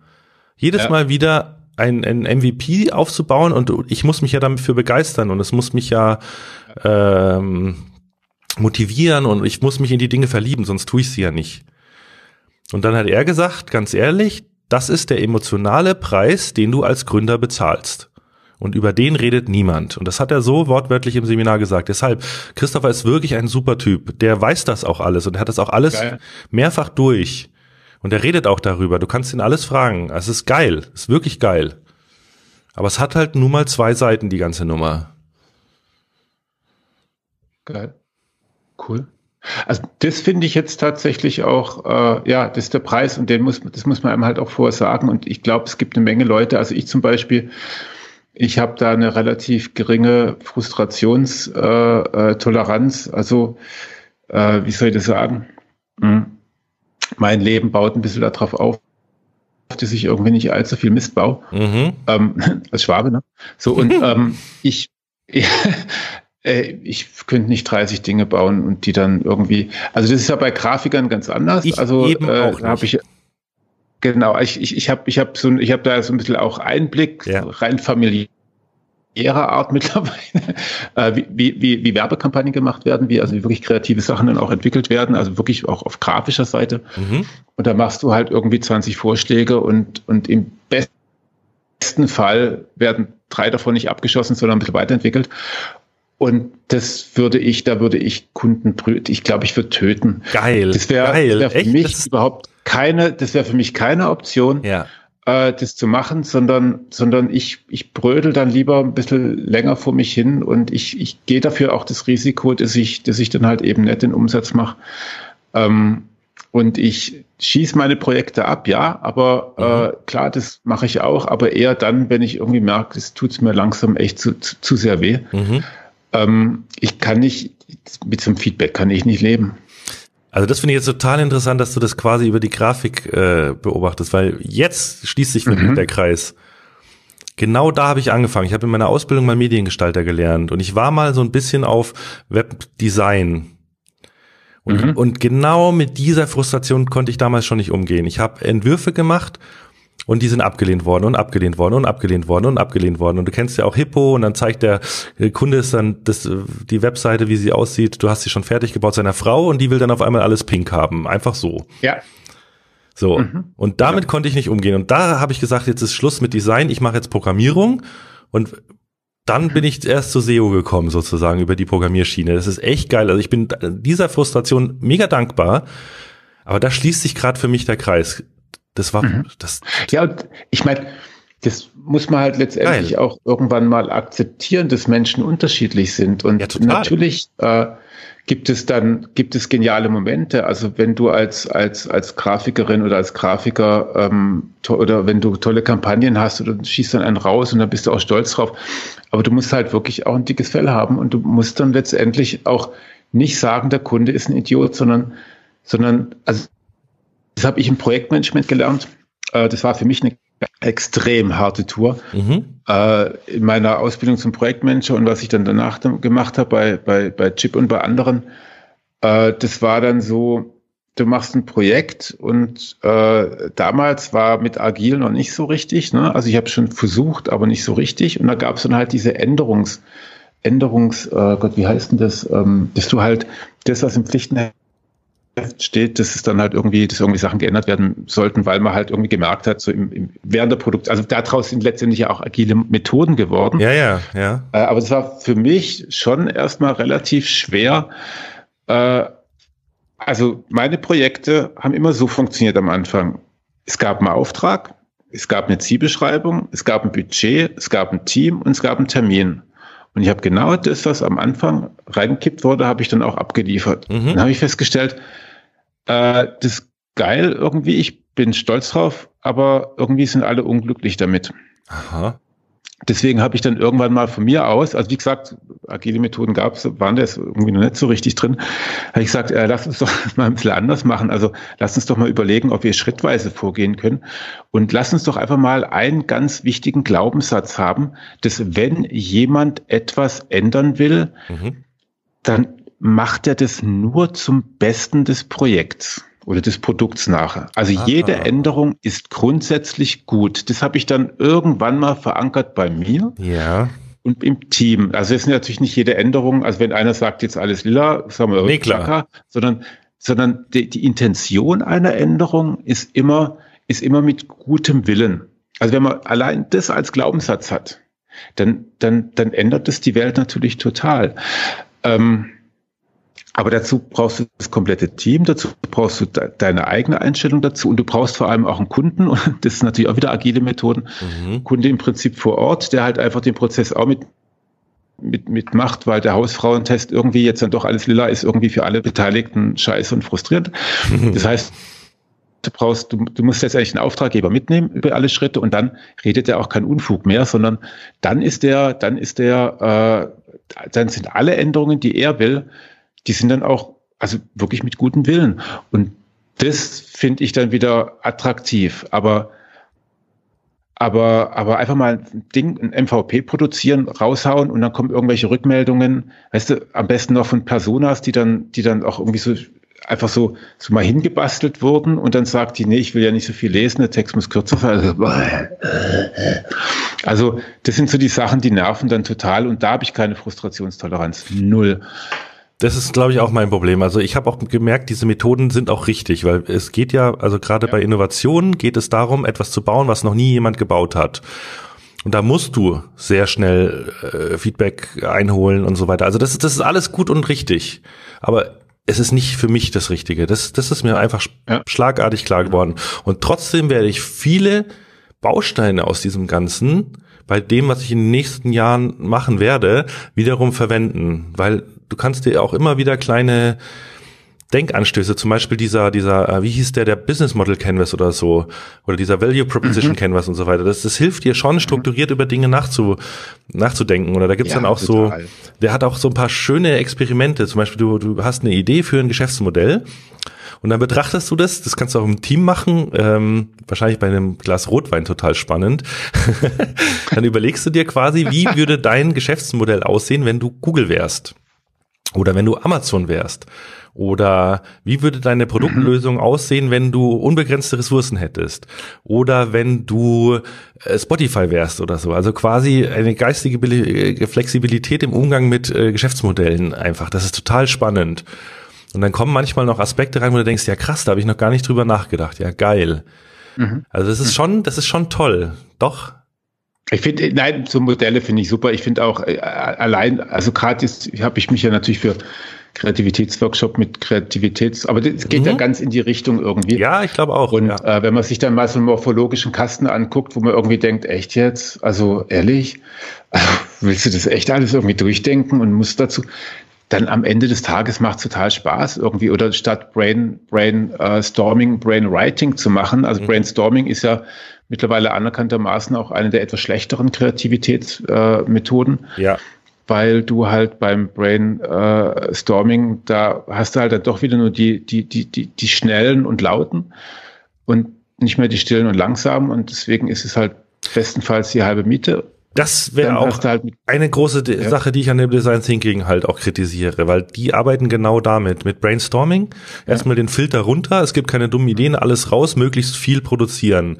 Jedes ja. Mal wieder ein, ein MVP aufzubauen und ich muss mich ja dafür begeistern und es muss mich ja ähm, motivieren und ich muss mich in die Dinge verlieben, sonst tue ich sie ja nicht. Und dann hat er gesagt, ganz ehrlich, das ist der emotionale Preis, den du als Gründer bezahlst. Und über den redet niemand. Und das hat er so wortwörtlich im Seminar gesagt. Deshalb, Christopher ist wirklich ein super Typ. Der weiß das auch alles und er hat das auch alles geil. mehrfach durch. Und er redet auch darüber. Du kannst ihn alles fragen. Es ist geil. Es ist wirklich geil. Aber es hat halt nun mal zwei Seiten, die ganze Nummer. Geil. Cool. Also das finde ich jetzt tatsächlich auch, äh, ja, das ist der Preis und den muss, das muss man einem halt auch vorher sagen. Und ich glaube, es gibt eine Menge Leute, also ich zum Beispiel, ich habe da eine relativ geringe Frustrationstoleranz. Äh, äh, also, äh, wie soll ich das sagen? Hm. Mein Leben baut ein bisschen darauf auf, dass ich irgendwie nicht allzu viel Mist baue. Mhm. Ähm, als Schwabe, ne? So, und ähm, ich, ich könnte nicht 30 Dinge bauen und die dann irgendwie, also das ist ja bei Grafikern ganz anders. Ich also eben äh, habe ich genau, ich ich ich habe ich habe so ich habe da so ein bisschen auch Einblick ja. rein familiärer Art mittlerweile, äh, wie, wie, wie Werbekampagnen gemacht werden, wie also wie wirklich kreative Sachen dann auch entwickelt werden, also wirklich auch auf grafischer Seite. Mhm. Und da machst du halt irgendwie 20 Vorschläge und, und im besten Fall werden drei davon nicht abgeschossen, sondern ein bisschen weiterentwickelt. Und das würde ich, da würde ich Kunden, ich glaube, ich würde töten. Geil. Das wäre wär für Echt? mich das überhaupt keine, das wäre für mich keine Option, ja. äh, das zu machen, sondern, sondern ich, ich brödel dann lieber ein bisschen länger vor mich hin und ich, ich gehe dafür auch das Risiko, dass ich, dass ich dann halt eben nicht den Umsatz mache. Ähm, und ich schieße meine Projekte ab, ja, aber mhm. äh, klar, das mache ich auch, aber eher dann, wenn ich irgendwie merke, es tut mir langsam echt zu, zu, zu sehr weh. Mhm. Ähm, ich kann nicht, mit so einem Feedback kann ich nicht leben. Also das finde ich jetzt total interessant, dass du das quasi über die Grafik äh, beobachtest, weil jetzt schließt sich wirklich mhm. der Kreis. Genau da habe ich angefangen. Ich habe in meiner Ausbildung mal Mediengestalter gelernt und ich war mal so ein bisschen auf Webdesign. Und, mhm. und genau mit dieser Frustration konnte ich damals schon nicht umgehen. Ich habe Entwürfe gemacht Und die sind abgelehnt worden und abgelehnt worden und abgelehnt worden und abgelehnt worden. Und du kennst ja auch Hippo und dann zeigt der Kunde ist dann das, die Webseite, wie sie aussieht. Du hast sie schon fertig gebaut seiner Frau und die will dann auf einmal alles pink haben. Einfach so. Ja. So. Mhm. Und damit ja. konnte ich nicht umgehen. Und da habe ich gesagt, jetzt ist Schluss mit Design. Ich mache jetzt Programmierung. Und dann bin ich erst zu SEO gekommen, sozusagen, über die Programmierschiene. Das ist echt geil. Also ich bin dieser Frustration mega dankbar. Aber da schließt sich gerade für mich der Kreis. Das war mhm. das. Ja, und ich meine, das muss man halt letztendlich geil. auch irgendwann mal akzeptieren, dass Menschen unterschiedlich sind. Und ja, natürlich äh, gibt es dann, gibt es geniale Momente. Also wenn du als, als, als Grafikerin oder als Grafiker ähm, oder wenn du tolle Kampagnen hast oder schießt dann einen raus und dann bist du auch stolz drauf. Aber du musst halt wirklich auch ein dickes Fell haben und du musst dann letztendlich auch nicht sagen, der Kunde ist ein Idiot, sondern, sondern, also das habe ich im Projektmanagement gelernt. Äh, das war für mich eine extrem harte Tour. Mhm. Äh, in meiner Ausbildung zum Projektmanager und was ich dann danach gemacht habe bei, bei, bei Chip und bei anderen, äh, das war dann so, du machst ein Projekt und äh, damals war mit Agil noch nicht so richtig. Ne? Also ich habe schon versucht, aber nicht so richtig. Und da gab es dann halt diese Änderungs, Änderungs, äh, Gott, wie heißt denn das, ähm, dass du halt das, was im Pflichten steht, dass es dann halt irgendwie, dass irgendwie Sachen geändert werden sollten, weil man halt irgendwie gemerkt hat, so im, im während der Produkt, also daraus sind letztendlich ja auch agile Methoden geworden. Ja, ja, ja. Äh, aber das war für mich schon erstmal relativ schwer. Äh, also meine Projekte haben immer so funktioniert am Anfang. Es gab einen Auftrag, es gab eine Zielbeschreibung, es gab ein Budget, es gab ein Team und es gab einen Termin. Und ich habe genau das, was am Anfang reingekippt wurde, habe ich dann auch abgeliefert. Mhm. Dann habe ich festgestellt, äh, das ist geil irgendwie, ich bin stolz drauf, aber irgendwie sind alle unglücklich damit. Aha. Deswegen habe ich dann irgendwann mal von mir aus, also wie gesagt, agile Methoden gab es, waren das irgendwie noch nicht so richtig drin, habe ich gesagt, äh, lass uns doch mal ein bisschen anders machen. Also lass uns doch mal überlegen, ob wir schrittweise vorgehen können. Und lass uns doch einfach mal einen ganz wichtigen Glaubenssatz haben, dass wenn jemand etwas ändern will, mhm. dann macht er das nur zum Besten des Projekts oder des Produkts nachher. Also Aha. jede Änderung ist grundsätzlich gut. Das habe ich dann irgendwann mal verankert bei mir. Ja. Und im Team. Also es ist natürlich nicht jede Änderung, also wenn einer sagt jetzt alles lila, sagen wir nee, klar. Klacker, sondern, sondern die, die Intention einer Änderung ist immer, ist immer mit gutem Willen. Also wenn man allein das als Glaubenssatz hat, dann, dann, dann ändert das die Welt natürlich total. Ähm, aber dazu brauchst du das komplette Team, dazu brauchst du de deine eigene Einstellung dazu und du brauchst vor allem auch einen Kunden und das ist natürlich auch wieder agile Methoden. Mhm. Kunde im Prinzip vor Ort, der halt einfach den Prozess auch mit mit, mit macht, weil der Hausfrauentest irgendwie jetzt dann doch alles lila ist, irgendwie für alle Beteiligten scheiße und frustrierend. Das heißt, du brauchst, du, du musst jetzt eigentlich einen Auftraggeber mitnehmen über alle Schritte und dann redet er auch kein Unfug mehr, sondern dann ist der, dann ist der, äh, dann sind alle Änderungen, die er will, die sind dann auch, also wirklich mit gutem Willen. Und das finde ich dann wieder attraktiv. Aber, aber, aber einfach mal ein Ding, ein MVP produzieren, raushauen und dann kommen irgendwelche Rückmeldungen, weißt du, am besten noch von Personas, die dann, die dann auch irgendwie so einfach so, so mal hingebastelt wurden und dann sagt die, nee, ich will ja nicht so viel lesen, der Text muss kürzer sein. Also, also das sind so die Sachen, die nerven dann total und da habe ich keine Frustrationstoleranz. Null. Das ist, glaube ich, auch mein Problem. Also ich habe auch gemerkt, diese Methoden sind auch richtig, weil es geht ja, also gerade ja. bei Innovationen geht es darum, etwas zu bauen, was noch nie jemand gebaut hat. Und da musst du sehr schnell äh, Feedback einholen und so weiter. Also das, das ist alles gut und richtig. Aber es ist nicht für mich das Richtige. Das, das ist mir einfach ja. schlagartig klar geworden. Und trotzdem werde ich viele Bausteine aus diesem Ganzen bei dem, was ich in den nächsten Jahren machen werde, wiederum verwenden. Weil du kannst dir auch immer wieder kleine Denkanstöße, zum Beispiel dieser, dieser, äh, wie hieß der, der Business Model Canvas oder so, oder dieser Value Proposition mhm. Canvas und so weiter. Das, das hilft dir schon, strukturiert mhm. über Dinge nachzu, nachzudenken. Oder da gibt's ja, dann auch total. so, der hat auch so ein paar schöne Experimente. Zum Beispiel, du, du hast eine Idee für ein Geschäftsmodell und dann betrachtest du das, das kannst du auch im Team machen, ähm, wahrscheinlich bei einem Glas Rotwein total spannend. dann überlegst du dir quasi, wie würde dein Geschäftsmodell aussehen, wenn du Google wärst oder wenn du Amazon wärst Oder wie würde deine Produktlösung aussehen, wenn du unbegrenzte Ressourcen hättest? Oder wenn du äh, Spotify wärst oder so. Also quasi eine geistige äh, Flexibilität im Umgang mit äh, Geschäftsmodellen einfach. Das ist total spannend. Und dann kommen manchmal noch Aspekte rein, wo du denkst, ja krass, da habe ich noch gar nicht drüber nachgedacht. Ja, geil. Mhm. Also das ist mhm. schon, das ist schon toll. Doch. Ich finde, nein, so Modelle finde ich super. Ich finde auch äh, allein, also gerade habe ich mich ja natürlich für Kreativitätsworkshop mit Kreativitäts, aber das geht mhm. ja ganz in die Richtung irgendwie. Ja, ich glaube auch. Und ja. äh, wenn man sich dann mal so einen morphologischen Kasten anguckt, wo man irgendwie denkt, echt jetzt, also ehrlich, willst du das echt alles irgendwie durchdenken und musst dazu, dann am Ende des Tages macht es total Spaß irgendwie oder statt Brain Brain uh, Storming Brain Writing zu machen. Also mhm. Brainstorming ist ja mittlerweile anerkanntermaßen auch eine der etwas schlechteren Kreativitätsmethoden. Äh, ja weil du halt beim Brainstorming, da hast du halt dann doch wieder nur die, die, die, die, die schnellen und lauten und nicht mehr die stillen und langsamen und deswegen ist es halt bestenfalls die halbe Miete. Das wäre auch halt eine große ja. Sache, die ich an dem Design Thinking halt auch kritisiere, weil die arbeiten genau damit, mit Brainstorming. Erstmal ja. den Filter runter, es gibt keine dummen Ideen, alles raus, möglichst viel produzieren.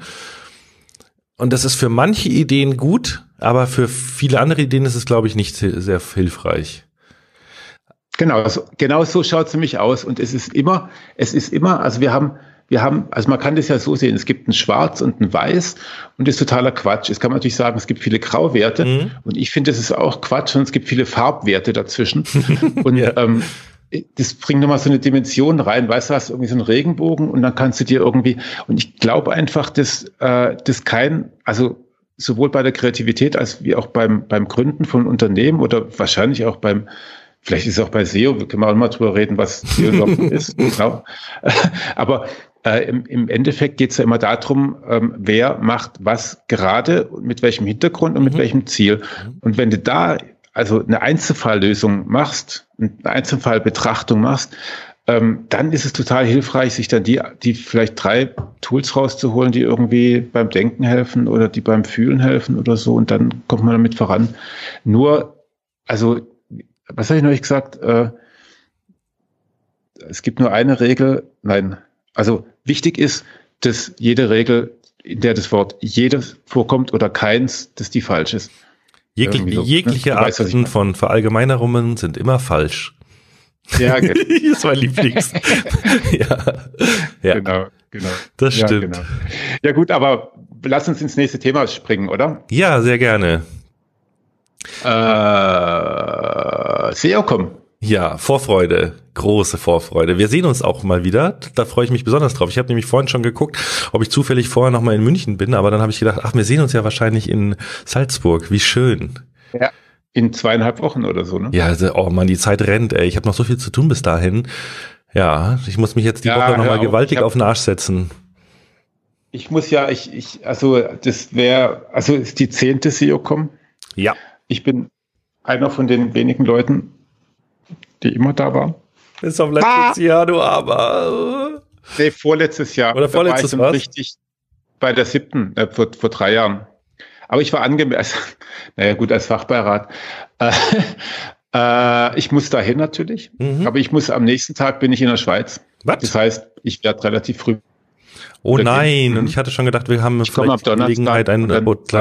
Und das ist für manche Ideen gut, aber für viele andere Ideen ist es, glaube ich, nicht sehr hilfreich. Genau, so, genau so schaut es nämlich aus. Und es ist immer, es ist immer, also wir haben, wir haben, also man kann das ja so sehen, es gibt ein Schwarz und ein Weiß und das ist totaler Quatsch. Es kann man natürlich sagen, es gibt viele Grauwerte mhm. und ich finde, das ist auch Quatsch und es gibt viele Farbwerte dazwischen. und ja. ähm, das bringt nochmal so eine Dimension rein, weißt du, hast irgendwie so einen Regenbogen und dann kannst du dir irgendwie, und ich glaube einfach, dass äh, das kein, also sowohl bei der Kreativität als wie auch beim, beim Gründen von Unternehmen oder wahrscheinlich auch beim, vielleicht ist es auch bei SEO, wir können auch mal drüber reden, was SEO ist, genau. Aber äh, im, im Endeffekt geht es ja immer darum, ähm, wer macht was gerade, mit welchem Hintergrund und mit mhm. welchem Ziel. Mhm. Und wenn du da also eine Einzelfalllösung machst, eine Einzelfallbetrachtung machst, ähm, dann ist es total hilfreich, sich dann die, die vielleicht drei Tools rauszuholen, die irgendwie beim Denken helfen oder die beim Fühlen helfen oder so. Und dann kommt man damit voran. Nur, also, was habe ich neulich gesagt? Äh, es gibt nur eine Regel. Nein, also wichtig ist, dass jede Regel, in der das Wort jedes vorkommt oder keins, dass die falsch ist. Jegl so, ne? jegliche ne? Arten weißt, von Verallgemeinerungen sind immer falsch. Ja, genau. das ist mein Lieblings. ja. ja. Genau, genau. Das stimmt. Ja, genau. ja, gut, aber lass uns ins nächste Thema springen, oder? Ja, sehr gerne. Äh, SEOcom. Ja, Vorfreude, große Vorfreude. Wir sehen uns auch mal wieder. Da freue ich mich besonders drauf. Ich habe nämlich vorhin schon geguckt, ob ich zufällig vorher noch mal in München bin, aber dann habe ich gedacht, ach, wir sehen uns ja wahrscheinlich in Salzburg. Wie schön. Ja, in zweieinhalb Wochen oder so, ne? Ja, also, oh man, die Zeit rennt, ey. Ich habe noch so viel zu tun bis dahin. Ja, ich muss mich jetzt die ja, Woche noch mal gewaltig hab, auf den Arsch setzen. Ich muss ja, ich, ich also das wäre, also ist die zehnte SEO-Com. Ja. Ich bin einer von den wenigen Leuten, die immer da war. Bis auf letztes ah! Jahr, du aber. Nee, vorletztes Jahr. Oder vorletztes Jahr. Richtig bei der siebten, äh, vor, vor drei Jahren. Aber ich war angemessen, naja gut, als Fachbeirat. Äh, äh, ich muss dahin natürlich, mhm. aber ich muss am nächsten Tag bin ich in der Schweiz. Was? Das heißt, ich werde relativ früh. Oh nein, und ich hatte schon gedacht, wir haben ich vielleicht die Gelegenheit, ein Boot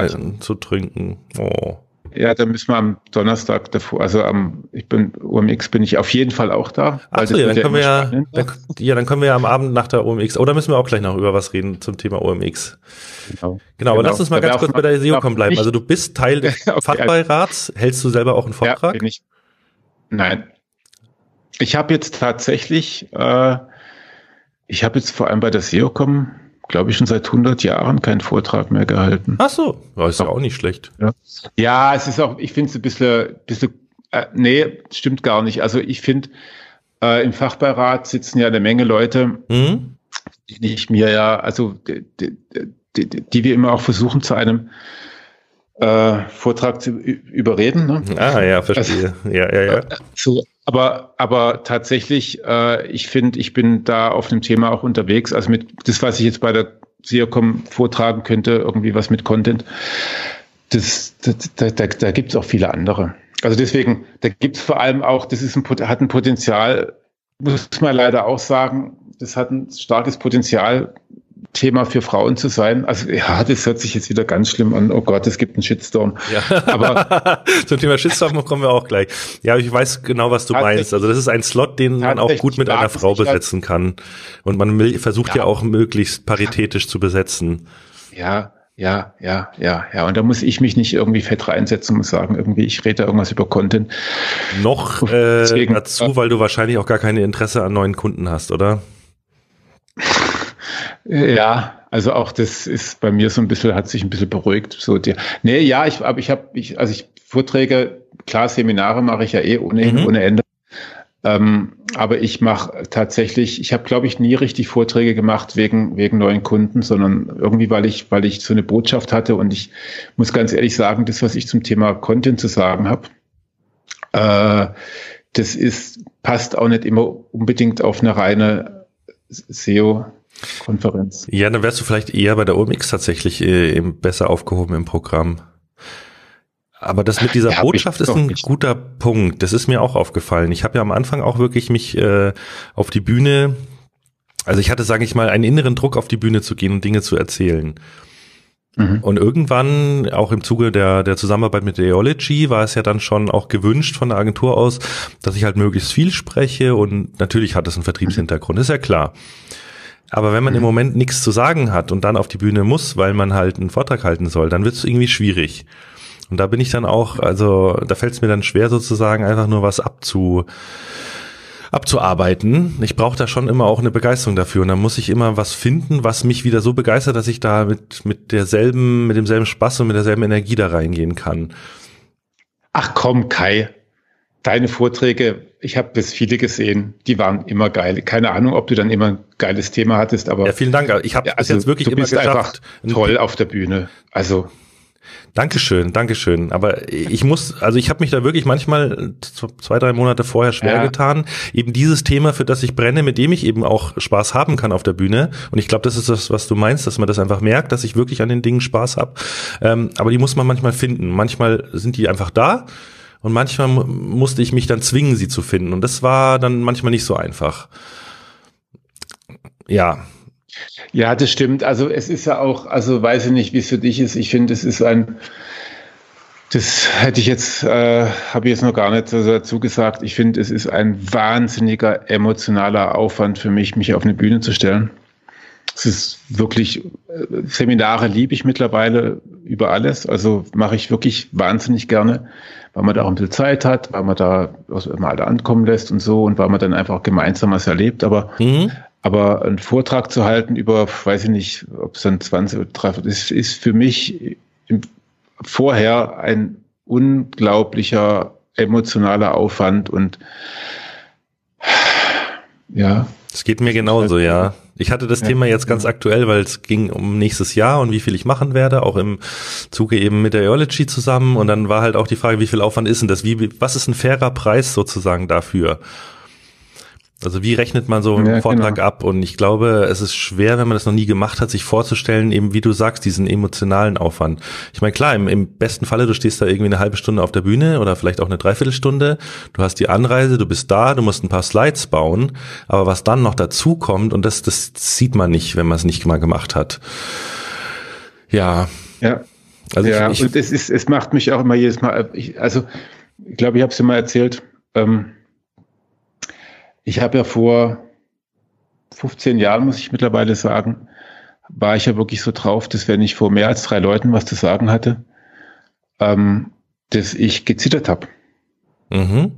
zu trinken. Oh. Ja, dann müssen wir am Donnerstag davor, also am, ich bin, UMX bin ich auf jeden Fall auch da. Ach so, ja, dann können wir ja, dann, ja, dann können wir ja am Abend nach der OMX, oder müssen wir auch gleich noch über was reden zum Thema OMX. Genau. Genau, aber genau. lass uns mal da ganz kurz bei der SEOcom bleiben. Also du bist Teil des okay, Fachbeirats, hältst du selber auch einen Vortrag? Ja, bin ich. Nein. Ich habe jetzt tatsächlich, äh, ich habe jetzt vor allem bei der SEOcom glaube ich, schon seit 100 Jahren keinen Vortrag mehr gehalten. Ach so, ja, ist ja auch nicht schlecht. Ja, ja es ist auch, ich finde es ein bisschen, bisschen äh, nee, stimmt gar nicht. Also ich finde, äh, im Fachbeirat sitzen ja eine Menge Leute, mhm. die ich mir ja, also die, die, die, die, wir immer auch versuchen zu einem äh, Vortrag zu überreden. Ne? Ah ja, verstehe. Also, ja, ja, ja. So, aber, aber tatsächlich, äh, ich finde, ich bin da auf dem Thema auch unterwegs. Also mit das, was ich jetzt bei der SEOCom vortragen könnte, irgendwie was mit Content, das, das, da, da, da gibt es auch viele andere. Also deswegen, da gibt es vor allem auch, das ist ein, hat ein Potenzial, muss man leider auch sagen, das hat ein starkes Potenzial, Thema für Frauen zu sein. Also ja, das hört sich jetzt wieder ganz schlimm an. Oh Gott, es gibt einen Shitstorm. Ja. Aber zum Thema Shitstorm kommen wir auch gleich. Ja, ich weiß genau, was du meinst. Also das ist ein Slot, den man auch gut mit einer Frau besetzen kann. Und man versucht ja. ja auch möglichst paritätisch zu besetzen. Ja, ja, ja, ja, ja. Und da muss ich mich nicht irgendwie fett reinsetzen und sagen, irgendwie, ich rede da irgendwas über Content. Noch äh, Deswegen, dazu, weil du wahrscheinlich auch gar keine Interesse an neuen Kunden hast, oder? Ja, also auch das ist bei mir so ein bisschen, hat sich ein bisschen beruhigt. So die, nee, ja, ich, aber ich habe, ich, also ich Vorträge, klar, Seminare mache ich ja eh ohnehin, mhm. ohne Ende. Ähm, aber ich mache tatsächlich, ich habe, glaube ich, nie richtig Vorträge gemacht wegen, wegen neuen Kunden, sondern irgendwie, weil ich, weil ich so eine Botschaft hatte und ich muss ganz ehrlich sagen, das, was ich zum Thema Content zu sagen habe, äh, das ist, passt auch nicht immer unbedingt auf eine reine SEO Konferenz. Ja, dann wärst du vielleicht eher bei der OMX tatsächlich äh, besser aufgehoben im Programm. Aber das mit dieser ja, Botschaft ist ein nicht. guter Punkt. Das ist mir auch aufgefallen. Ich habe ja am Anfang auch wirklich mich äh, auf die Bühne, also ich hatte, sage ich mal, einen inneren Druck auf die Bühne zu gehen und Dinge zu erzählen. Mhm. Und irgendwann, auch im Zuge der, der Zusammenarbeit mit Eology, war es ja dann schon auch gewünscht von der Agentur aus, dass ich halt möglichst viel spreche und natürlich hat es einen Vertriebshintergrund, ist ja klar. Aber wenn man mhm. im Moment nichts zu sagen hat und dann auf die Bühne muss, weil man halt einen Vortrag halten soll, dann wird es irgendwie schwierig. Und da bin ich dann auch, also da fällt es mir dann schwer sozusagen einfach nur was abzu abzuarbeiten. Ich brauche da schon immer auch eine Begeisterung dafür und dann muss ich immer was finden, was mich wieder so begeistert, dass ich da mit mit derselben mit demselben Spaß und mit derselben Energie da reingehen kann. Ach komm, Kai, deine Vorträge, ich habe bis viele gesehen, die waren immer geil. Keine Ahnung, ob du dann immer ein geiles Thema hattest, aber ja, vielen Dank. Ich habe also, jetzt wirklich du bist immer geschafft. Einfach toll auf der Bühne. Also Dankeschön, Dankeschön. Aber ich muss, also ich habe mich da wirklich manchmal zwei, drei Monate vorher schwer ja. getan, eben dieses Thema, für das ich brenne, mit dem ich eben auch Spaß haben kann auf der Bühne. Und ich glaube, das ist das, was du meinst, dass man das einfach merkt, dass ich wirklich an den Dingen Spaß habe. Ähm, aber die muss man manchmal finden. Manchmal sind die einfach da. Und manchmal musste ich mich dann zwingen, sie zu finden. Und das war dann manchmal nicht so einfach. Ja, ja, das stimmt. Also es ist ja auch, also weiß ich nicht, wie es für dich ist. Ich finde, es ist ein, das hätte ich jetzt, äh, habe ich jetzt noch gar nicht dazu gesagt. Ich finde, es ist ein wahnsinniger emotionaler Aufwand für mich, mich auf eine Bühne zu stellen. Es ist wirklich, äh, Seminare liebe ich mittlerweile über alles. Also mache ich wirklich wahnsinnig gerne, weil man da auch ein bisschen Zeit hat, weil man da mal da ankommen lässt und so und weil man dann einfach gemeinsam was erlebt. Aber mhm. Aber einen Vortrag zu halten über, weiß ich nicht, ob es dann 20 oder 30 ist, ist für mich vorher ein unglaublicher emotionaler Aufwand und ja. Es geht mir genauso, ja. Ich hatte das ja, Thema jetzt ganz aktuell, weil es ging um nächstes Jahr und wie viel ich machen werde, auch im Zuge eben mit der Eology zusammen. Und dann war halt auch die Frage, wie viel Aufwand ist denn das? Wie, was ist ein fairer Preis sozusagen dafür? Also wie rechnet man so einen ja, Vortrag genau. ab? Und ich glaube, es ist schwer, wenn man das noch nie gemacht hat, sich vorzustellen, eben wie du sagst, diesen emotionalen Aufwand. Ich meine, klar, im, im besten Falle, du stehst da irgendwie eine halbe Stunde auf der Bühne oder vielleicht auch eine Dreiviertelstunde. Du hast die Anreise, du bist da, du musst ein paar Slides bauen. Aber was dann noch dazu kommt, und das, das sieht man nicht, wenn man es nicht mal gemacht hat. Ja. Ja. Also ja, ich, ich, und es ist, es macht mich auch immer jedes Mal, ich, also ich glaube, ich habe es mal erzählt, ähm, ich habe ja vor 15 Jahren, muss ich mittlerweile sagen, war ich ja wirklich so drauf, dass wenn ich vor mehr als drei Leuten was zu sagen hatte, ähm, dass ich gezittert habe. Mhm.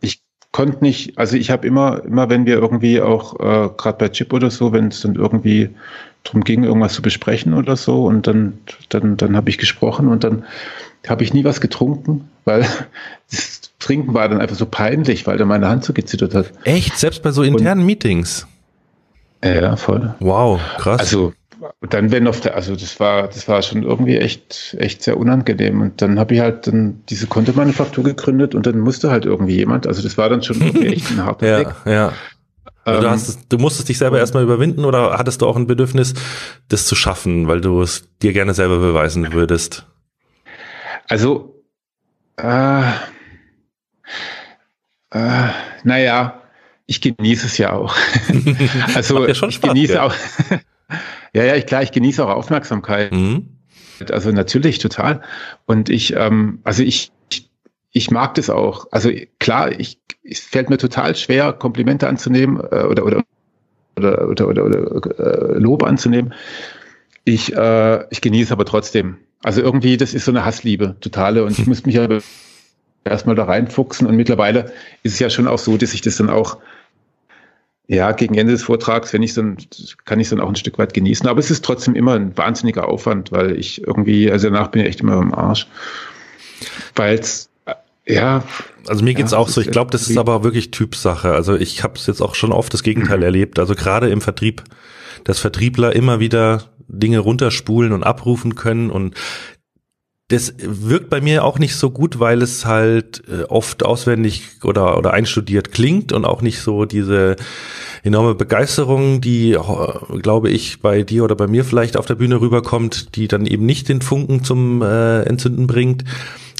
Ich konnte nicht, also ich habe immer, immer wenn wir irgendwie auch, äh, gerade bei Chip oder so, wenn es dann irgendwie drum ging, irgendwas zu besprechen oder so, und dann, dann, dann habe ich gesprochen und dann habe ich nie was getrunken, weil Trinken war dann einfach so peinlich, weil da meine Hand so gezittert hat. Echt? Selbst bei so internen Und, Meetings? Ja, voll. Wow, krass. Also dann wenn auf der, also das war, das war schon irgendwie echt, echt sehr unangenehm. Und dann habe ich halt dann diese Kontomanufaktur gegründet und dann musste halt irgendwie jemand, also das war dann schon irgendwie echt ein harter ja, Weg. Ja. Also du, ähm, hast, du musstest dich selber erstmal überwinden oder hattest du auch ein Bedürfnis, das zu schaffen, weil du es dir gerne selber beweisen würdest? Also, äh, äh, naja, ich genieße es ja auch. also ja ich Spaß, genieße ja. auch. ja, ja, ich, klar, ich genieße auch Aufmerksamkeit. Mhm. Also natürlich total. Und ich, ähm, also ich, ich mag das auch. Also klar, ich, es fällt mir total schwer, Komplimente anzunehmen äh, oder, oder, oder, oder, oder, oder äh, Lob anzunehmen. Ich, äh, ich genieße aber trotzdem. Also irgendwie, das ist so eine Hassliebe, totale. Und ich muss mich aber erstmal da reinfuchsen. Und mittlerweile ist es ja schon auch so, dass ich das dann auch, ja, gegen Ende des Vortrags, wenn ich dann, kann ich dann auch ein Stück weit genießen. Aber es ist trotzdem immer ein wahnsinniger Aufwand, weil ich irgendwie, also danach bin ich echt immer am Arsch. Weil es ja. Also mir geht's ja, auch so. Ich glaube, das ist aber wirklich Typsache. Also ich habe es jetzt auch schon oft das Gegenteil erlebt. Also gerade im Vertrieb, dass Vertriebler immer wieder Dinge runterspulen und abrufen können und das wirkt bei mir auch nicht so gut, weil es halt äh, oft auswendig oder, oder einstudiert klingt und auch nicht so diese enorme Begeisterung, die, äh, glaube ich, bei dir oder bei mir vielleicht auf der Bühne rüberkommt, die dann eben nicht den Funken zum äh, Entzünden bringt.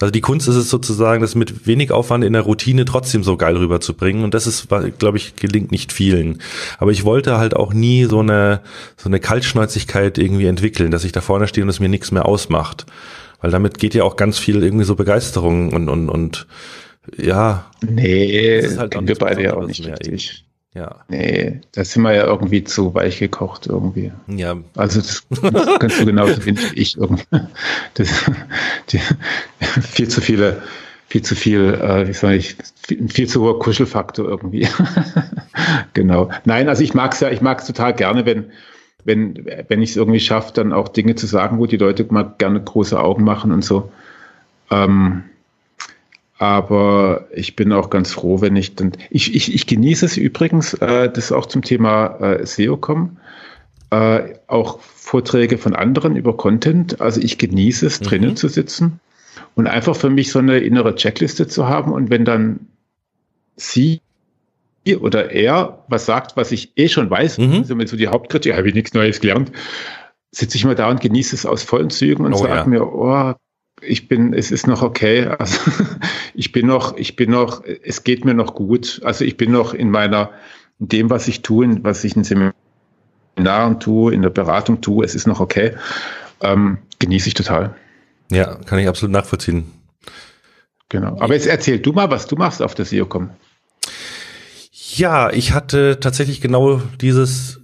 Also die Kunst ist es sozusagen, das mit wenig Aufwand in der Routine trotzdem so geil rüberzubringen. Und das ist, glaube ich, gelingt nicht vielen. Aber ich wollte halt auch nie so eine, so eine Kaltschnäuzigkeit irgendwie entwickeln, dass ich da vorne stehe und es mir nichts mehr ausmacht. Weil damit geht ja auch ganz viel irgendwie so Begeisterung und, und, und ja. Nee, halt wir beide ja auch nicht richtig. Ja. Nee, da sind wir ja irgendwie zu weich gekocht irgendwie. Ja. Also das, das kannst du genauso finden wie ich irgendwie. Das, die, viel zu viele, viel zu viel, äh, wie soll ich, viel, viel zu hoher Kuschelfaktor irgendwie. genau. Nein, also ich mag's ja, ich mag's total gerne, wenn, wenn, wenn ich es irgendwie schaffe, dann auch Dinge zu sagen, wo die Leute mal gerne große Augen machen und so. Ähm, aber ich bin auch ganz froh, wenn ich dann. Ich, ich, ich genieße es übrigens, äh, das auch zum Thema äh, SEO kommen. Äh, auch Vorträge von anderen über Content. Also ich genieße es, mhm. drinnen zu sitzen und einfach für mich so eine innere Checkliste zu haben. Und wenn dann sie oder er was sagt, was ich eh schon weiß, mhm. also mit so die Hauptkritik, habe ich nichts Neues gelernt, sitze ich mal da und genieße es aus vollen Zügen und oh, sage ja. mir, oh, ich bin, es ist noch okay. Also ich bin noch, ich bin noch, es geht mir noch gut. Also ich bin noch in meiner, in dem, was ich tue, was ich in Seminaren tue, in der Beratung tue, es ist noch okay. Ähm, genieße ich total. Ja, kann ich absolut nachvollziehen. Genau. Aber jetzt erzähl du mal, was du machst auf der SEOCom. Ja, ich hatte tatsächlich genau dieses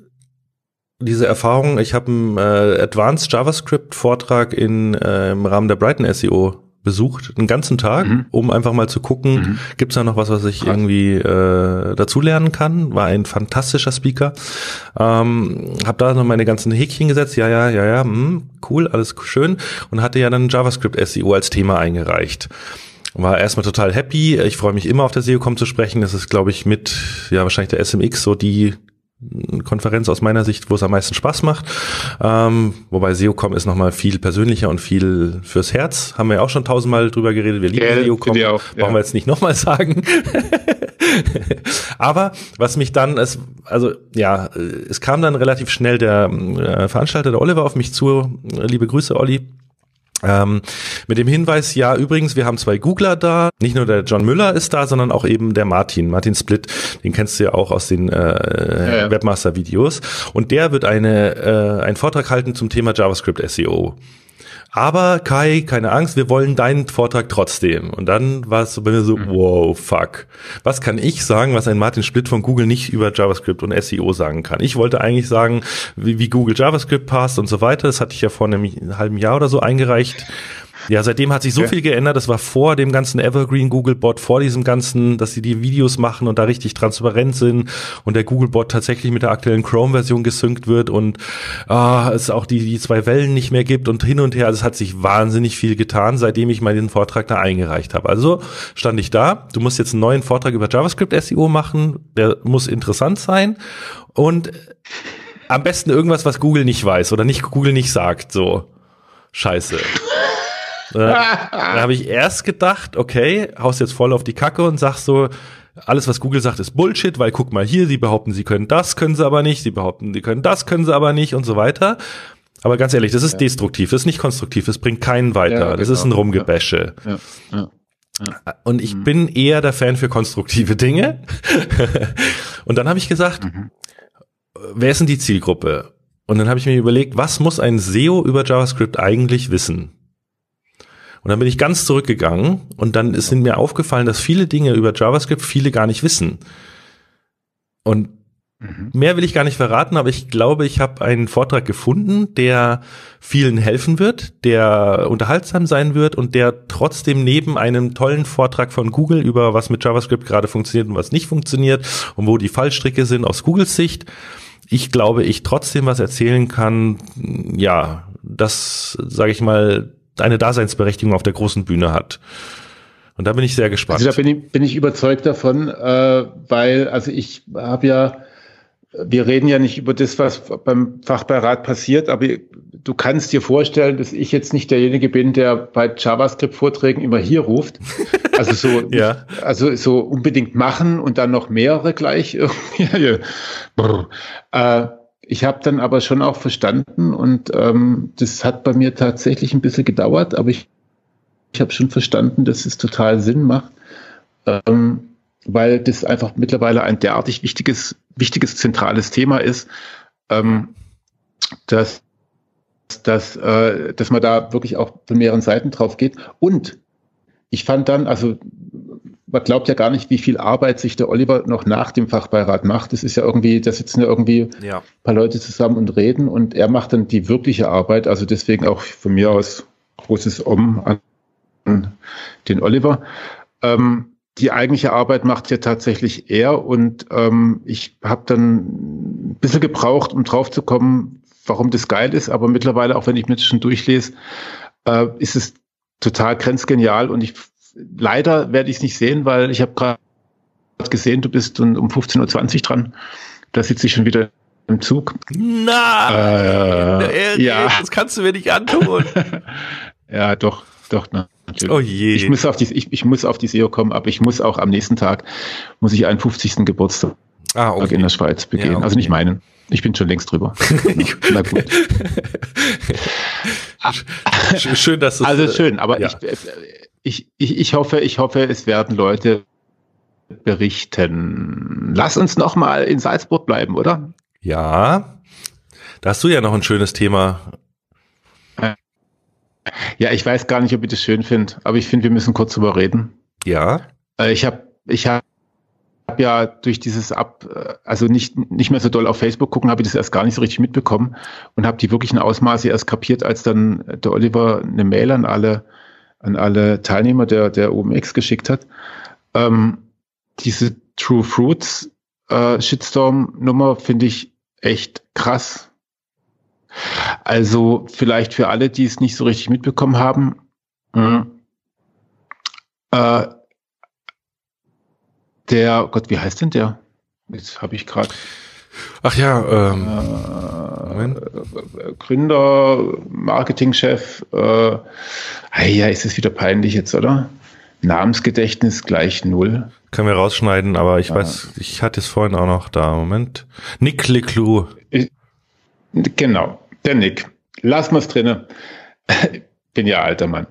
diese Erfahrung. Ich habe einen äh, Advanced JavaScript Vortrag in äh, im Rahmen der Brighton SEO besucht, einen ganzen Tag, mhm. um einfach mal zu gucken, mhm. gibt es da noch was, was ich Krass. irgendwie äh, dazulernen kann. War ein fantastischer Speaker. Ähm, habe da noch meine ganzen Häkchen gesetzt. Ja, ja, ja, ja, mh, hm, cool, alles schön. Und hatte ja dann JavaScript SEO als Thema eingereicht war erstmal total happy. Ich freue mich immer auf der SEOCom zu sprechen. Das ist, glaube ich, mit ja wahrscheinlich der SMX so die Konferenz aus meiner Sicht, wo es am meisten Spaß macht. Ähm, wobei SEOCom ist nochmal viel persönlicher und viel fürs Herz. Haben wir ja auch schon tausendmal drüber geredet. Wir lieben ja, SEOCom. Ja. Brauchen wir jetzt nicht nochmal sagen. Aber was mich dann, es, also ja, es kam dann relativ schnell der äh, Veranstalter, der Oliver, auf mich zu. Liebe Grüße, Olli ähm, mit dem Hinweis, ja, übrigens, wir haben zwei Googler da. Nicht nur der John Müller ist da, sondern auch eben der Martin, Martin Split. Den kennst du ja auch aus den äh, ja, ja. Webmaster-Videos. Und der wird eine, äh, einen Vortrag halten zum Thema JavaScript SEO. Aber Kai, keine Angst, wir wollen deinen Vortrag trotzdem. Und dann war es so bei mir so, mhm. wow, fuck. Was kann ich sagen, was ein Martin Split von Google nicht über JavaScript und SEO sagen kann? Ich wollte eigentlich sagen, wie, wie Google JavaScript passt und so weiter. Das hatte ich ja vor einem halben Jahr oder so eingereicht. Ja, seitdem hat sich so ja. viel geändert. Das war vor dem ganzen Evergreen Googlebot, vor diesem ganzen, dass sie die Videos machen und da richtig transparent sind und der Googlebot tatsächlich mit der aktuellen Chrome-Version gesynkt wird und ah, es auch die, die zwei Wellen nicht mehr gibt und hin und her. Also es hat sich wahnsinnig viel getan, seitdem ich meinen Vortrag da eingereicht habe. Also stand ich da. Du musst jetzt einen neuen Vortrag über JavaScript SEO machen. Der muss interessant sein und am besten irgendwas, was Google nicht weiß oder nicht Google nicht sagt. So. Scheiße. Da, da habe ich erst gedacht, okay, haust jetzt voll auf die Kacke und sagst so, alles, was Google sagt, ist Bullshit, weil guck mal hier, sie behaupten, sie können das, können sie aber nicht, sie behaupten, sie können das, können sie aber nicht und so weiter. Aber ganz ehrlich, das ist ja. destruktiv, das ist nicht konstruktiv, das bringt keinen weiter, ja, genau. das ist ein Rumgebäsche. Ja. Und ich mhm. bin eher der Fan für konstruktive Dinge. und dann habe ich gesagt, mhm. wer ist denn die Zielgruppe? Und dann habe ich mir überlegt, was muss ein SEO über JavaScript eigentlich wissen? Und dann bin ich ganz zurückgegangen und dann ist mir aufgefallen, dass viele Dinge über JavaScript viele gar nicht wissen. Und mhm. mehr will ich gar nicht verraten, aber ich glaube, ich habe einen Vortrag gefunden, der vielen helfen wird, der unterhaltsam sein wird und der trotzdem neben einem tollen Vortrag von Google über was mit JavaScript gerade funktioniert und was nicht funktioniert und wo die Fallstricke sind aus Googles Sicht, ich glaube, ich trotzdem was erzählen kann, ja, das, sage ich mal, eine Daseinsberechtigung auf der großen Bühne hat. Und da bin ich sehr gespannt. Also da bin ich, bin ich überzeugt davon, äh, weil, also ich habe ja, wir reden ja nicht über das, was beim Fachbeirat passiert, aber du kannst dir vorstellen, dass ich jetzt nicht derjenige bin, der bei JavaScript-Vorträgen immer hier ruft. Also so, ja. also so unbedingt machen und dann noch mehrere gleich. äh, ich habe dann aber schon auch verstanden und ähm, das hat bei mir tatsächlich ein bisschen gedauert, aber ich, ich habe schon verstanden, dass es total Sinn macht, ähm, weil das einfach mittlerweile ein derartig wichtiges, wichtiges zentrales Thema ist, ähm, dass, dass, äh, dass man da wirklich auch von mehreren Seiten drauf geht. Und ich fand dann, also man glaubt ja gar nicht, wie viel Arbeit sich der Oliver noch nach dem Fachbeirat macht. Das ist ja irgendwie, da sitzen ja irgendwie ja. ein paar Leute zusammen und reden und er macht dann die wirkliche Arbeit. Also deswegen auch von mir aus großes Om an den Oliver. Ähm, die eigentliche Arbeit macht ja tatsächlich er und ähm, ich habe dann ein bisschen gebraucht, um drauf zu kommen, warum das geil ist, aber mittlerweile, auch wenn ich mir das schon durchlese, äh, ist es total grenzgenial und ich leider werde ich es nicht sehen, weil ich habe gerade gesehen, du bist um 15.20 Uhr dran. Da sitze ich schon wieder im Zug. Na, äh, ja. das kannst du mir nicht antun. ja, doch, doch, natürlich. Oh je. Ich muss auf die, ich, ich muss auf die SEO kommen, aber ich muss auch am nächsten Tag, muss ich einen 50. Geburtstag ah, okay. in der Schweiz begehen. Ja, okay. Also nicht meinen. Ich bin schon längst drüber. Na gut. schön, dass du Also schön, aber ja. ich, ich, ich, ich hoffe, ich hoffe, es werden Leute berichten. Lass uns noch mal in Salzburg bleiben, oder? Ja. Da hast du ja noch ein schönes Thema. Ja, ich weiß gar nicht, ob ich das schön finde, aber ich finde, wir müssen kurz drüber reden. Ja. Äh, ich habe ich hab ja durch dieses Ab, äh, also nicht, nicht mehr so doll auf Facebook gucken, habe ich das erst gar nicht so richtig mitbekommen und habe die wirklichen Ausmaße erst kapiert, als dann der Oliver eine Mail an alle an alle Teilnehmer der, der OMX geschickt hat. Ähm, diese True Fruits äh, Shitstorm-Nummer finde ich echt krass. Also vielleicht für alle, die es nicht so richtig mitbekommen haben, mh, äh, der, Gott, wie heißt denn der? Jetzt habe ich gerade. Ach ja, ähm, äh, Gründer, Marketingchef, äh, ja, ist es wieder peinlich jetzt, oder? Namensgedächtnis gleich null. Können wir rausschneiden, aber ich ja. weiß, ich hatte es vorhin auch noch da. Moment. Nick Leclou. Genau, der Nick. Lass mal's drinne. Bin ja alter Mann.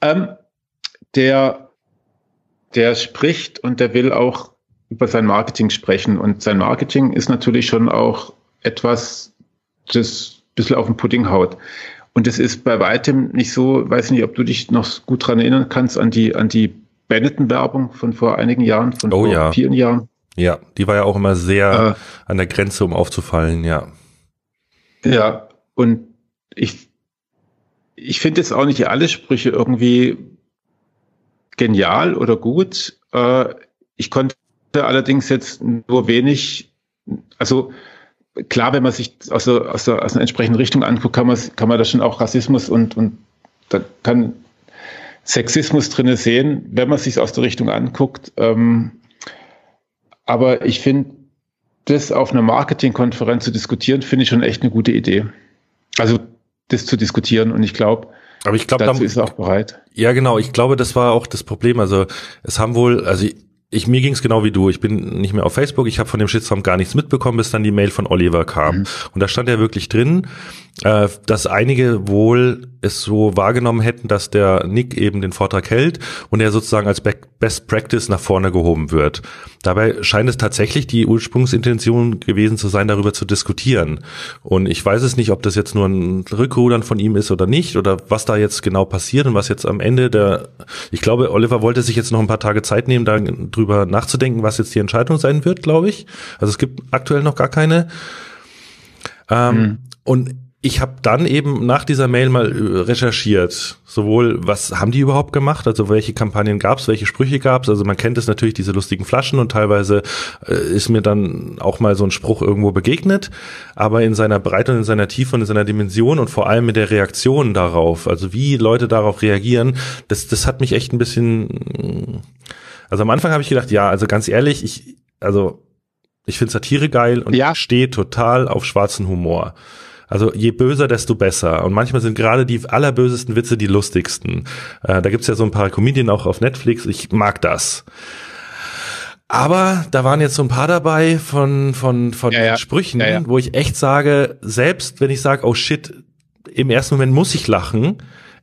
Ähm, der, der spricht und der will auch über sein Marketing sprechen. Und sein Marketing ist natürlich schon auch etwas, das ein bisschen auf den Pudding haut. Und es ist bei weitem nicht so, weiß nicht, ob du dich noch gut dran erinnern kannst, an die, an die Benetton-Werbung von vor einigen Jahren, von oh, vor ja. vielen Jahren. Ja, die war ja auch immer sehr äh, an der Grenze, um aufzufallen, ja. Ja, und ich, ich finde jetzt auch nicht alle Sprüche irgendwie genial oder gut. Äh, ich konnte allerdings jetzt nur wenig, also klar, wenn man sich aus, der, aus, der, aus einer entsprechenden Richtung anguckt, kann man, kann man da schon auch Rassismus und, und da kann Sexismus drinne sehen, wenn man sich aus der Richtung anguckt. Ähm, aber ich finde, das auf einer Marketingkonferenz zu diskutieren, finde ich schon echt eine gute Idee. Also das zu diskutieren und ich glaube, aber ich glaube, dazu ist er auch bereit. Ja, genau. Ich glaube, das war auch das Problem. Also es haben wohl, also ich mir ging's genau wie du. Ich bin nicht mehr auf Facebook. Ich habe von dem Shitstorm gar nichts mitbekommen, bis dann die Mail von Oliver kam. Mhm. Und da stand ja wirklich drin, äh, dass einige wohl es so wahrgenommen hätten, dass der Nick eben den Vortrag hält und er sozusagen als Best Practice nach vorne gehoben wird. Dabei scheint es tatsächlich die Ursprungsintention gewesen zu sein, darüber zu diskutieren. Und ich weiß es nicht, ob das jetzt nur ein Rückrudern von ihm ist oder nicht oder was da jetzt genau passiert und was jetzt am Ende der, ich glaube, Oliver wollte sich jetzt noch ein paar Tage Zeit nehmen, darüber nachzudenken, was jetzt die Entscheidung sein wird, glaube ich. Also es gibt aktuell noch gar keine. Ähm, mhm. Und ich habe dann eben nach dieser Mail mal äh, recherchiert, sowohl was haben die überhaupt gemacht, also welche Kampagnen gab es, welche Sprüche gab es. Also man kennt es natürlich, diese lustigen Flaschen und teilweise äh, ist mir dann auch mal so ein Spruch irgendwo begegnet, aber in seiner Breite und in seiner Tiefe und in seiner Dimension und vor allem mit der Reaktion darauf, also wie Leute darauf reagieren, das, das hat mich echt ein bisschen, also am Anfang habe ich gedacht, ja, also ganz ehrlich, ich, also ich finde Satire geil und ja. stehe total auf schwarzen Humor. Also je böser, desto besser. Und manchmal sind gerade die allerbösesten Witze die lustigsten. Äh, da gibt's ja so ein paar Comedien auch auf Netflix. Ich mag das. Aber da waren jetzt so ein paar dabei von, von, von ja, ja. Sprüchen, ja, wo ich echt sage, selbst wenn ich sage, oh shit, im ersten Moment muss ich lachen,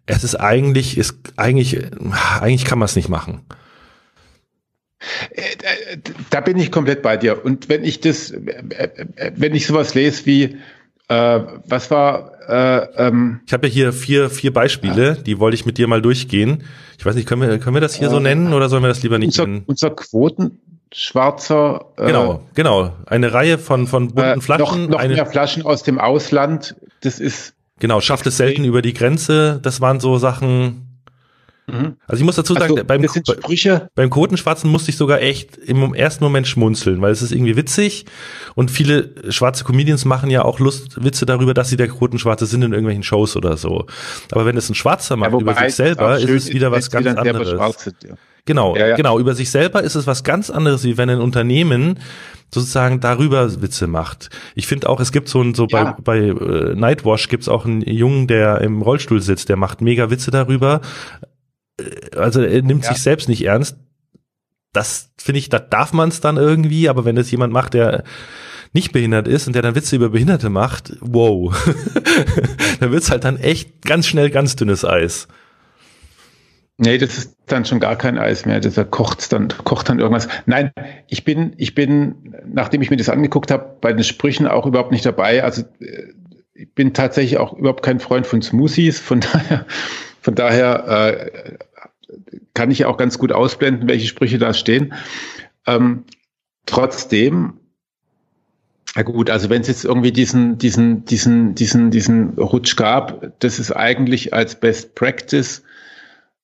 es ist eigentlich, ist eigentlich, eigentlich kann man es nicht machen. Äh, da bin ich komplett bei dir. Und wenn ich das, äh, wenn ich sowas lese wie, äh, was war? Äh, ähm, ich habe ja hier vier, vier Beispiele, die wollte ich mit dir mal durchgehen. Ich weiß nicht, können wir, können wir das hier äh, so nennen oder sollen wir das lieber nicht unser, nennen? Unser Quotenschwarzer. Äh, genau, genau. Eine Reihe von, von bunten äh, Flaschen. Noch, noch eine, mehr Flaschen aus dem Ausland. Das ist. Genau, schafft es selten über die Grenze. Das waren so Sachen, Mhm. Also ich muss dazu sagen, also, beim, beim Quotenschwarzen musste ich sogar echt im ersten Moment schmunzeln, weil es ist irgendwie witzig und viele schwarze Comedians machen ja auch Lust, Witze darüber, dass sie der Quotenschwarze sind in irgendwelchen Shows oder so. Aber wenn es ein Schwarzer macht ja, über sich selber, ist es wieder was ganz anderes. Sind, ja. Genau, ja. genau. Über sich selber ist es was ganz anderes, wie wenn ein Unternehmen sozusagen darüber Witze macht. Ich finde auch, es gibt so ein, so ja. bei, bei äh, Nightwash gibt's auch einen Jungen, der im Rollstuhl sitzt, der macht mega Witze darüber, also er nimmt ja. sich selbst nicht ernst. Das finde ich, da darf man es dann irgendwie, aber wenn es jemand macht, der nicht behindert ist und der dann Witze über Behinderte macht, wow, dann wird's halt dann echt ganz schnell ganz dünnes Eis. Nee, das ist dann schon gar kein Eis mehr. Das kocht dann, kocht dann irgendwas. Nein, ich bin, ich bin, nachdem ich mir das angeguckt habe, bei den Sprüchen auch überhaupt nicht dabei. Also äh, ich bin tatsächlich auch überhaupt kein Freund von Smoothies. Von daher, von daher äh, kann ich auch ganz gut ausblenden, welche Sprüche da stehen. Ähm, trotzdem, na gut, also wenn es jetzt irgendwie diesen, diesen, diesen, diesen, diesen Rutsch gab, das ist eigentlich als Best Practice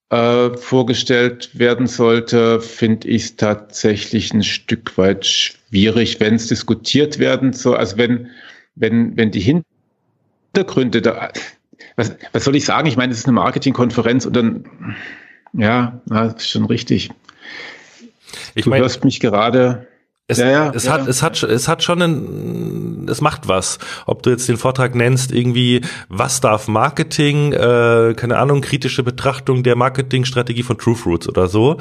äh, vorgestellt werden sollte, finde ich es tatsächlich ein Stück weit schwierig, wenn es diskutiert werden soll. Also wenn, wenn, wenn die Hintergründe da, was, was soll ich sagen? Ich meine, es ist eine Marketingkonferenz und dann ja, das ist schon richtig. Ich du mein, hörst mich gerade. Es, ja, ja, es ja. hat, es hat, es hat schon ein, es macht was. Ob du jetzt den Vortrag nennst, irgendwie, was darf Marketing, äh, keine Ahnung, kritische Betrachtung der Marketingstrategie von True Fruits oder so.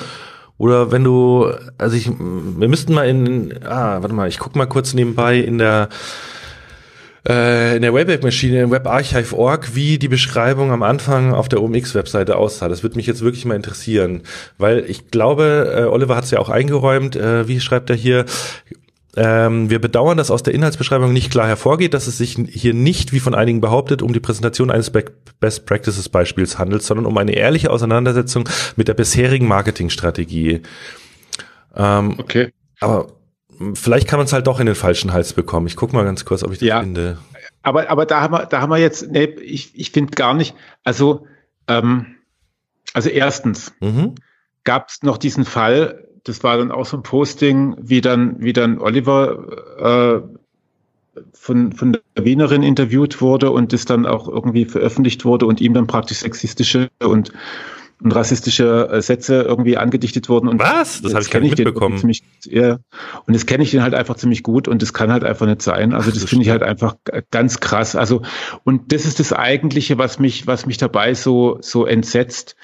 Oder wenn du, also ich, wir müssten mal in, ah, warte mal, ich guck mal kurz nebenbei in der, in der Wayback-Maschine, im WebArchive.org, wie die Beschreibung am Anfang auf der OMX-Webseite aussah. Das würde mich jetzt wirklich mal interessieren, weil ich glaube, äh, Oliver hat es ja auch eingeräumt, äh, wie schreibt er hier, ähm, wir bedauern, dass aus der Inhaltsbeschreibung nicht klar hervorgeht, dass es sich hier nicht, wie von einigen behauptet, um die Präsentation eines Best Practices Beispiels handelt, sondern um eine ehrliche Auseinandersetzung mit der bisherigen Marketingstrategie. Ähm, okay. Aber vielleicht kann man es halt doch in den falschen Hals bekommen. Ich guck mal ganz kurz, ob ich das ja, finde. Aber, aber da haben wir, da haben wir jetzt, nee, ich, ich finde gar nicht, also, ähm, also erstens mhm. gab es noch diesen Fall, das war dann auch so ein Posting, wie dann, wie dann Oliver äh, von, von der Wienerin interviewt wurde und das dann auch irgendwie veröffentlicht wurde und ihm dann praktisch sexistische und und rassistische äh, Sätze irgendwie angedichtet wurden. Und Was? Das habe ich gar nicht mitbekommen. Ziemlich, ja, und das kenne ich den halt einfach ziemlich gut und das kann halt einfach nicht sein. Also das, finde ich halt einfach ganz krass. Also und das ist das Eigentliche, was mich, was mich dabei so so entsetzt.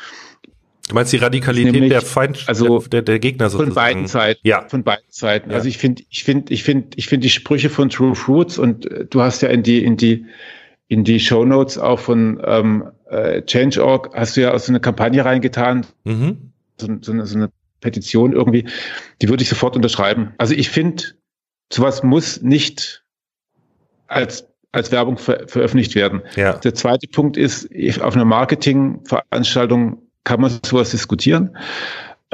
Du meinst die Radikalität Nämlich, der Feind, also der, der, Gegner sozusagen? Von beiden Seiten. Ja. Von beiden Seiten. Ja. Also ich finde, ich finde, ich finde, ich finde die Sprüche von True Fruits und äh, du hast ja in die, in die, in die Show Notes auch von ähm, äh, Change.org hast du ja auch so eine Kampagne reingetan, mhm. so, so, eine, so eine Petition irgendwie, die würde ich sofort unterschreiben. Also ich finde, sowas muss nicht als als Werbung ver veröffentlicht werden. Ja. Der zweite Punkt ist, auf einer Marketingveranstaltung kann man sowas diskutieren.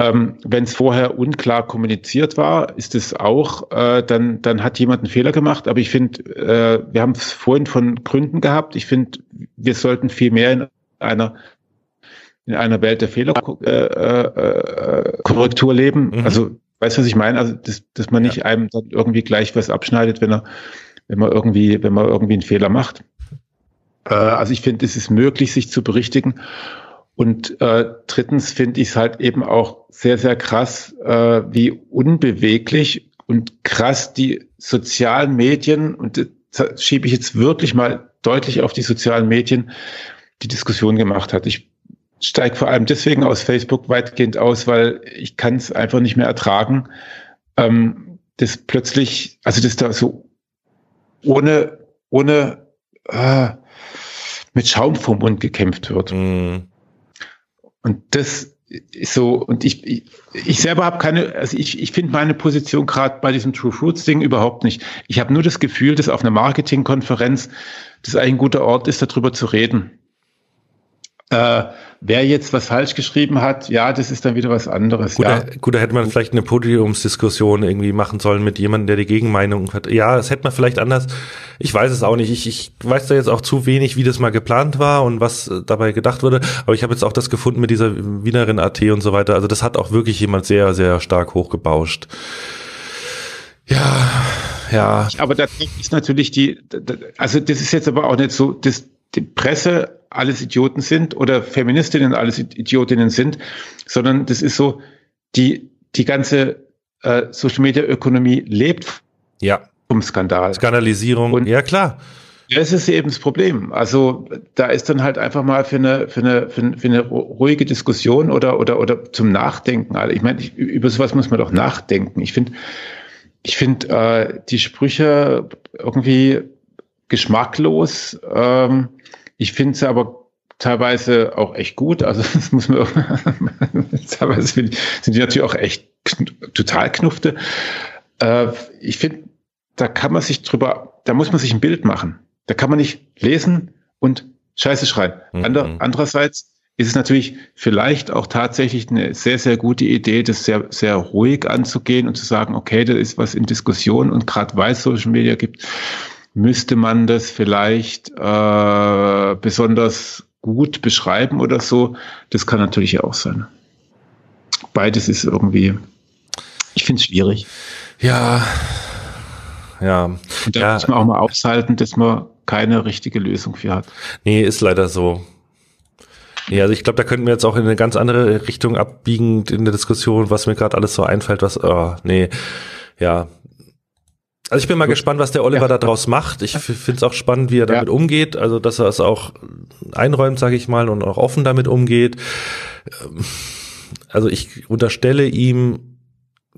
Ähm, Wenn es vorher unklar kommuniziert war, ist es auch, äh, dann, dann hat jemand einen Fehler gemacht. Aber ich finde, äh, wir haben es vorhin von Gründen gehabt. Ich finde, wir sollten viel mehr in einer in einer Welt der Fehlerkorrektur äh, äh, leben. Mhm. Also, weißt du, was ich meine? Also, dass, dass man nicht ja. einem dann irgendwie gleich was abschneidet, wenn er, wenn man irgendwie, wenn man irgendwie einen Fehler macht. Äh, also ich finde, es ist möglich, sich zu berichtigen. Und äh, drittens finde ich es halt eben auch sehr, sehr krass, äh, wie unbeweglich und krass die sozialen Medien, und das schiebe ich jetzt wirklich mal deutlich auf die sozialen Medien, die Diskussion gemacht hat. Ich steige vor allem deswegen aus Facebook weitgehend aus, weil ich kann es einfach nicht mehr ertragen, ähm, dass plötzlich, also dass da so ohne, ohne äh, mit Schaum vom Mund gekämpft wird. Mm. Und das ist so, und ich, ich, ich selber habe keine, also ich, ich finde meine Position gerade bei diesem True Fruits Ding überhaupt nicht. Ich habe nur das Gefühl, dass auf einer Marketingkonferenz das eigentlich ein guter Ort ist, darüber zu reden. Äh, wer jetzt was falsch geschrieben hat, ja, das ist dann wieder was anderes. Gut, ja. da, gut, da hätte man vielleicht eine Podiumsdiskussion irgendwie machen sollen mit jemandem, der die Gegenmeinung hat. Ja, das hätte man vielleicht anders. Ich weiß es auch nicht. Ich, ich weiß da jetzt auch zu wenig, wie das mal geplant war und was dabei gedacht wurde. Aber ich habe jetzt auch das gefunden mit dieser Wienerin AT und so weiter. Also das hat auch wirklich jemand sehr, sehr stark hochgebauscht. Ja, ja. Aber da ist natürlich die, also das ist jetzt aber auch nicht so, das, die Presse alles Idioten sind oder Feministinnen alles Idiotinnen sind, sondern das ist so, die, die ganze äh, Social Media Ökonomie lebt ja. vom Skandal. Skandalisierung, Und ja klar. Das ist eben das Problem. Also da ist dann halt einfach mal für eine, für eine, für eine, für eine ruhige Diskussion oder, oder, oder zum Nachdenken. Also ich meine, ich, über sowas muss man doch nachdenken. Ich finde, ich finde äh, die Sprüche irgendwie geschmacklos. Ähm, ich finde sie aber teilweise auch echt gut. Also das muss man teilweise sind die natürlich auch echt total knufte. Äh, ich finde, da kann man sich drüber, da muss man sich ein Bild machen. Da kann man nicht lesen und Scheiße schreien. Mhm. Ander, andererseits ist es natürlich vielleicht auch tatsächlich eine sehr, sehr gute Idee, das sehr, sehr ruhig anzugehen und zu sagen, okay, da ist was in Diskussion und gerade weil es Social Media gibt, müsste man das vielleicht äh, besonders gut beschreiben oder so. Das kann natürlich auch sein. Beides ist irgendwie, ich finde es schwierig. Ja, ja. Und da ja. muss man auch mal aushalten, dass man keine richtige Lösung für hat. Nee, ist leider so. Ja, also ich glaube, da könnten wir jetzt auch in eine ganz andere Richtung abbiegen in der Diskussion, was mir gerade alles so einfällt, was, oh, nee, ja, also ich bin mal Gut. gespannt, was der Oliver ja. da draus macht. Ich finde es auch spannend, wie er damit ja. umgeht. Also dass er es auch einräumt, sage ich mal, und auch offen damit umgeht. Ähm, also ich unterstelle ihm,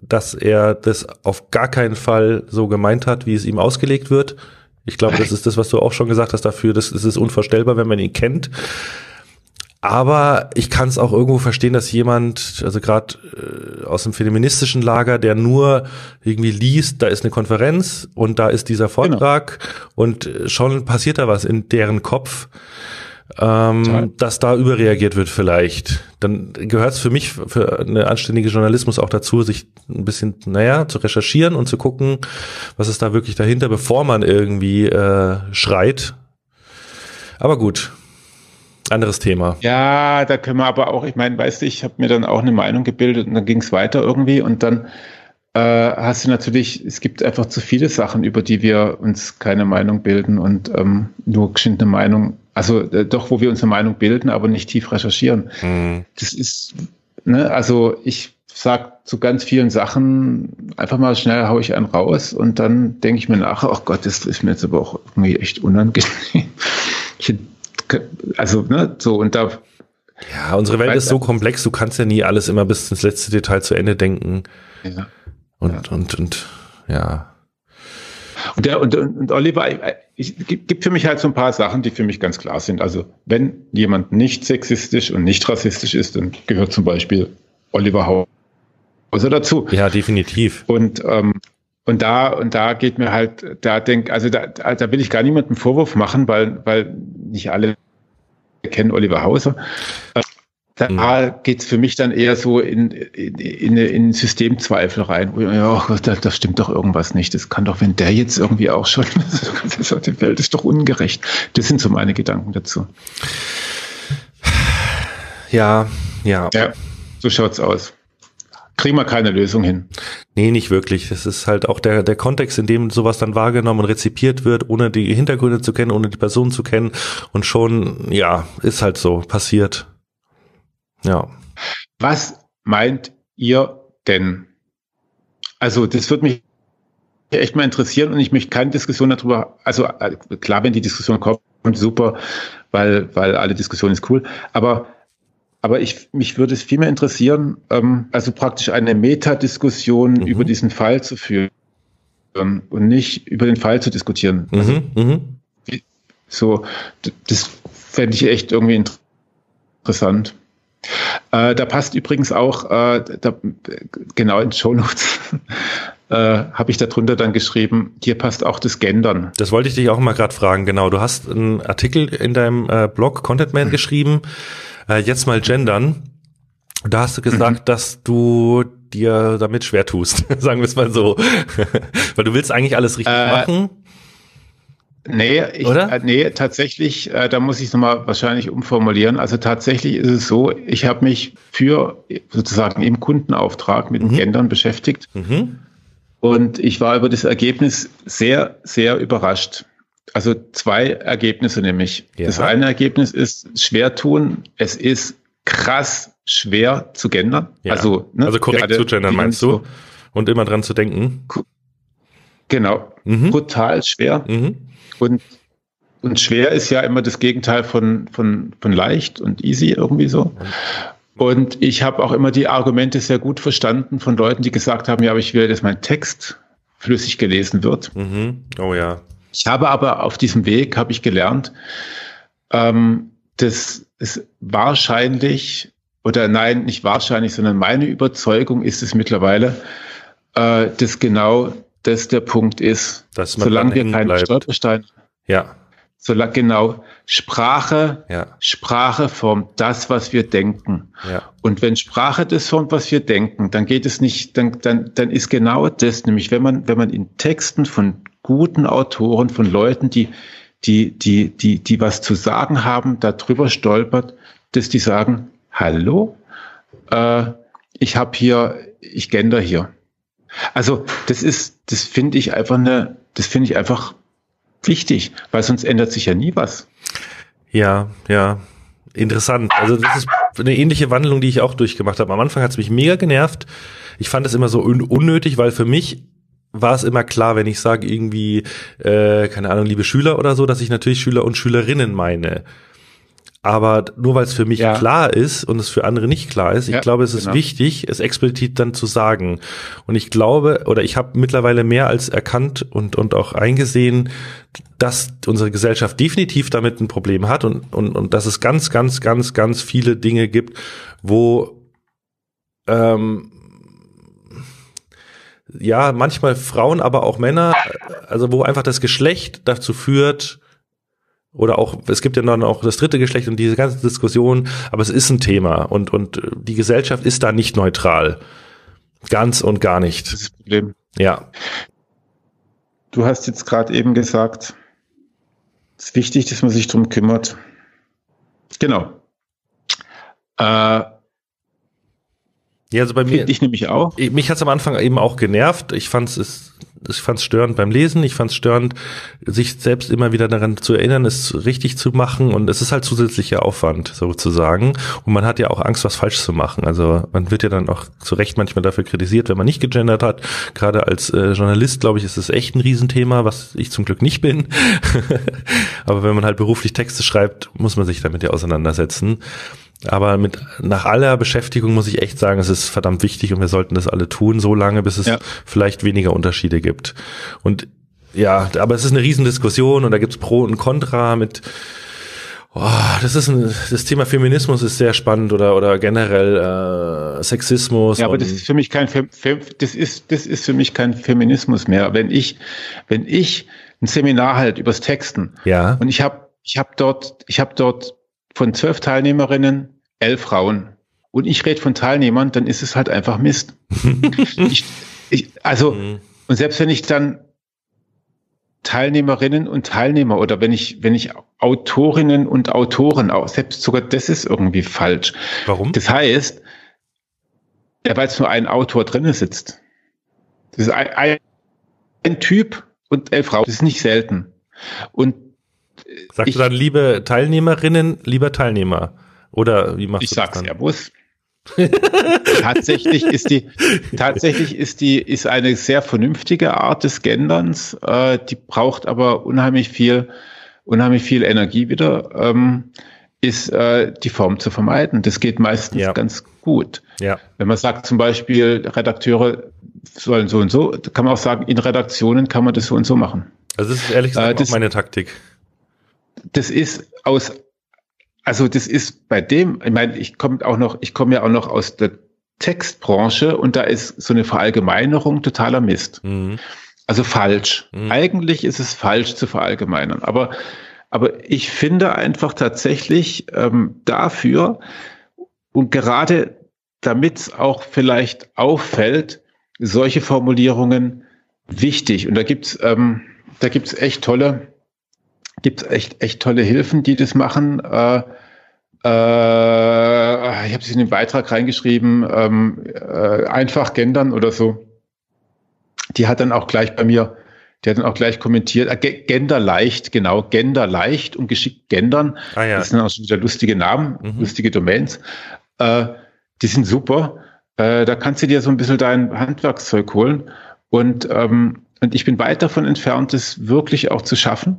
dass er das auf gar keinen Fall so gemeint hat, wie es ihm ausgelegt wird. Ich glaube, das ist das, was du auch schon gesagt hast dafür. Das, das ist unvorstellbar, wenn man ihn kennt. Aber ich kann es auch irgendwo verstehen, dass jemand, also gerade äh, aus dem feministischen Lager, der nur irgendwie liest, da ist eine Konferenz und da ist dieser genau. Vortrag genau. und schon passiert da was in deren Kopf, ähm, dass da überreagiert wird vielleicht. Dann gehört es für mich, für eine anständige Journalismus auch dazu, sich ein bisschen, naja, zu recherchieren und zu gucken, was ist da wirklich dahinter, bevor man irgendwie äh, schreit. Aber gut, anderes Thema. Ja, da können wir aber auch, ich meine, weißt du, ich habe mir dann auch eine Meinung gebildet und dann ging es weiter irgendwie und dann äh, hast du natürlich, es gibt einfach zu viele Sachen, über die wir uns keine Meinung bilden und ähm, nur geschwind eine Meinung, also äh, doch, wo wir uns eine Meinung bilden, aber nicht tief recherchieren. Mhm. Das ist, ne, also ich sag zu ganz vielen Sachen einfach mal schnell haue ich einen raus und dann denke ich mir nach, ach Gott, das ist mir jetzt aber auch irgendwie echt unangenehm. Ich also, ne, so und da. Ja, unsere Welt ist so komplex, du kannst ja nie alles immer bis ins letzte Detail zu Ende denken. Ja. Und, ja. und, und, ja. Und, der, und, und Oliver, ich, gibt für mich halt so ein paar Sachen, die für mich ganz klar sind. Also wenn jemand nicht sexistisch und nicht rassistisch ist, dann gehört zum Beispiel Oliver Hauser dazu. Ja, definitiv. Und ähm, und da, und da geht mir halt, da denk, also da, da will ich gar niemandem Vorwurf machen, weil, weil nicht alle kennen Oliver Hauser. Äh, da mhm. geht's für mich dann eher so in, in, in, in Systemzweifel rein. Ja, da, da stimmt doch irgendwas nicht. Das kann doch, wenn der jetzt irgendwie auch schon, die Welt ist doch ungerecht. Das sind so meine Gedanken dazu. Ja, ja. Ja, so schaut's aus kriegen wir keine Lösung hin. Nee, nicht wirklich. Es ist halt auch der, der Kontext, in dem sowas dann wahrgenommen und rezipiert wird, ohne die Hintergründe zu kennen, ohne die Person zu kennen. Und schon, ja, ist halt so passiert. Ja. Was meint ihr denn? Also, das würde mich echt mal interessieren und ich möchte keine Diskussion darüber, also äh, klar, wenn die Diskussion kommt, super, weil, weil alle Diskussion ist cool, aber aber ich, mich würde es vielmehr interessieren, ähm, also praktisch eine Metadiskussion mhm. über diesen Fall zu führen und nicht über den Fall zu diskutieren. Mhm. Also, mhm. so, das fände ich echt irgendwie interessant. Äh, da passt übrigens auch, äh, da, genau in Show Notes, äh, habe ich darunter dann geschrieben, hier passt auch das Gendern. Das wollte ich dich auch mal gerade fragen, genau. Du hast einen Artikel in deinem äh, Blog Content Man mhm. Äh, jetzt mal gendern. Da hast du gesagt, mhm. dass du dir damit schwer tust, sagen wir es mal so. Weil du willst eigentlich alles richtig äh, machen. Nee, ich, Oder? Äh, nee, tatsächlich, äh, da muss ich es nochmal wahrscheinlich umformulieren. Also tatsächlich ist es so, ich habe mich für sozusagen im Kundenauftrag mit mhm. den Gendern beschäftigt. Mhm. Und ich war über das Ergebnis sehr, sehr überrascht. Also zwei Ergebnisse nämlich. Ja. Das eine Ergebnis ist schwer tun. Es ist krass schwer zu gendern. Ja. Also, ne, also korrekt zu gendern meinst du? Und immer dran zu denken. Genau. Mhm. Brutal schwer. Mhm. Und, und schwer ist ja immer das Gegenteil von, von, von leicht und easy irgendwie so. Und ich habe auch immer die Argumente sehr gut verstanden von Leuten, die gesagt haben, ja, aber ich will, dass mein Text flüssig gelesen wird. Mhm. Oh ja. Ich habe aber auf diesem Weg, habe ich gelernt, ähm, dass es wahrscheinlich, oder nein, nicht wahrscheinlich, sondern meine Überzeugung ist es mittlerweile, äh, dass genau das der Punkt ist. Dass man solange wir keinen bleibt. Stolperstein, ja. solange genau Sprache, ja. Sprache formt das, was wir denken. Ja. Und wenn Sprache das formt, was wir denken, dann geht es nicht, dann, dann, dann ist genau das, nämlich wenn man, wenn man in Texten von guten Autoren, von Leuten, die, die, die, die, die was zu sagen haben, darüber stolpert, dass die sagen, hallo, äh, ich habe hier, ich gender hier. Also das ist, das finde ich einfach eine, das finde ich einfach wichtig, weil sonst ändert sich ja nie was. Ja, ja. Interessant. Also das ist eine ähnliche Wandlung, die ich auch durchgemacht habe. Am Anfang hat es mich mega genervt. Ich fand es immer so un unnötig, weil für mich war es immer klar, wenn ich sage irgendwie, äh, keine Ahnung, liebe Schüler oder so, dass ich natürlich Schüler und Schülerinnen meine. Aber nur weil es für mich ja. klar ist und es für andere nicht klar ist, ich ja, glaube, es ist genau. wichtig, es explizit dann zu sagen. Und ich glaube, oder ich habe mittlerweile mehr als erkannt und, und auch eingesehen, dass unsere Gesellschaft definitiv damit ein Problem hat und, und, und dass es ganz, ganz, ganz, ganz viele Dinge gibt, wo ähm, ja, manchmal Frauen, aber auch Männer, also wo einfach das Geschlecht dazu führt, oder auch, es gibt ja dann auch das dritte Geschlecht und diese ganze Diskussion, aber es ist ein Thema und, und die Gesellschaft ist da nicht neutral. Ganz und gar nicht. Das ist das Problem. Ja. Du hast jetzt gerade eben gesagt, es ist wichtig, dass man sich drum kümmert. Genau. Äh, ja, also bei mir. Ich nämlich auch. Mich hat's am Anfang eben auch genervt. Ich fand es, ich fand's störend beim Lesen. Ich fand's störend, sich selbst immer wieder daran zu erinnern, es richtig zu machen. Und es ist halt zusätzlicher Aufwand sozusagen. Und man hat ja auch Angst, was falsch zu machen. Also man wird ja dann auch zu Recht manchmal dafür kritisiert, wenn man nicht gegendert hat. Gerade als äh, Journalist, glaube ich, ist es echt ein Riesenthema, was ich zum Glück nicht bin. Aber wenn man halt beruflich Texte schreibt, muss man sich damit ja auseinandersetzen. Aber mit nach aller Beschäftigung muss ich echt sagen, es ist verdammt wichtig und wir sollten das alle tun, so lange, bis es ja. vielleicht weniger Unterschiede gibt. Und ja, aber es ist eine Riesendiskussion und da gibt's Pro und Contra mit Oh, das ist ein, das Thema Feminismus ist sehr spannend oder oder generell äh, Sexismus. Ja, aber das ist für mich kein das ist das ist für mich kein Feminismus mehr. Wenn ich wenn ich ein Seminar halt übers Texten ja. und ich habe ich habe dort ich habe dort von zwölf Teilnehmerinnen elf Frauen und ich rede von Teilnehmern, dann ist es halt einfach Mist. ich, ich, also mhm. und selbst wenn ich dann Teilnehmerinnen und Teilnehmer oder wenn ich, wenn ich Autorinnen und Autoren auch, selbst sogar das ist irgendwie falsch. Warum? Das heißt, ja, weil es nur ein Autor drinnen sitzt. Das ist ein, ein, ein Typ und elf Frauen. Das ist nicht selten. Und Sagst du dann liebe Teilnehmerinnen, lieber Teilnehmer? Oder wie machst ich du das? Ich sag's ja, muss tatsächlich ist die, tatsächlich ist die, ist eine sehr vernünftige Art des Genderns. Äh, die braucht aber unheimlich viel, unheimlich viel Energie wieder. Ähm, ist äh, die Form zu vermeiden. Das geht meistens ja. ganz gut. Ja. Wenn man sagt zum Beispiel, Redakteure sollen so und so, kann man auch sagen, in Redaktionen kann man das so und so machen. Also das ist ehrlich gesagt äh, das, meine Taktik. Das ist aus also das ist bei dem, ich meine, ich komme auch noch, ich komme ja auch noch aus der Textbranche und da ist so eine Verallgemeinerung totaler Mist. Mhm. Also falsch. Mhm. Eigentlich ist es falsch zu verallgemeinern. Aber, aber ich finde einfach tatsächlich ähm, dafür und gerade damit es auch vielleicht auffällt, solche Formulierungen wichtig. Und da gibt's ähm, da gibt's echt tolle, gibt echt, echt tolle Hilfen, die das machen. Äh, äh, ich habe es in den Beitrag reingeschrieben, ähm, äh, einfach gendern oder so. Die hat dann auch gleich bei mir, die hat dann auch gleich kommentiert, äh, Gender leicht, genau, Gender leicht und geschickt gendern. Ah, ja. Das sind auch schon wieder lustige Namen, mhm. lustige Domains. Äh, die sind super. Äh, da kannst du dir so ein bisschen dein Handwerkszeug holen. Und ähm, und ich bin weit davon entfernt, es wirklich auch zu schaffen.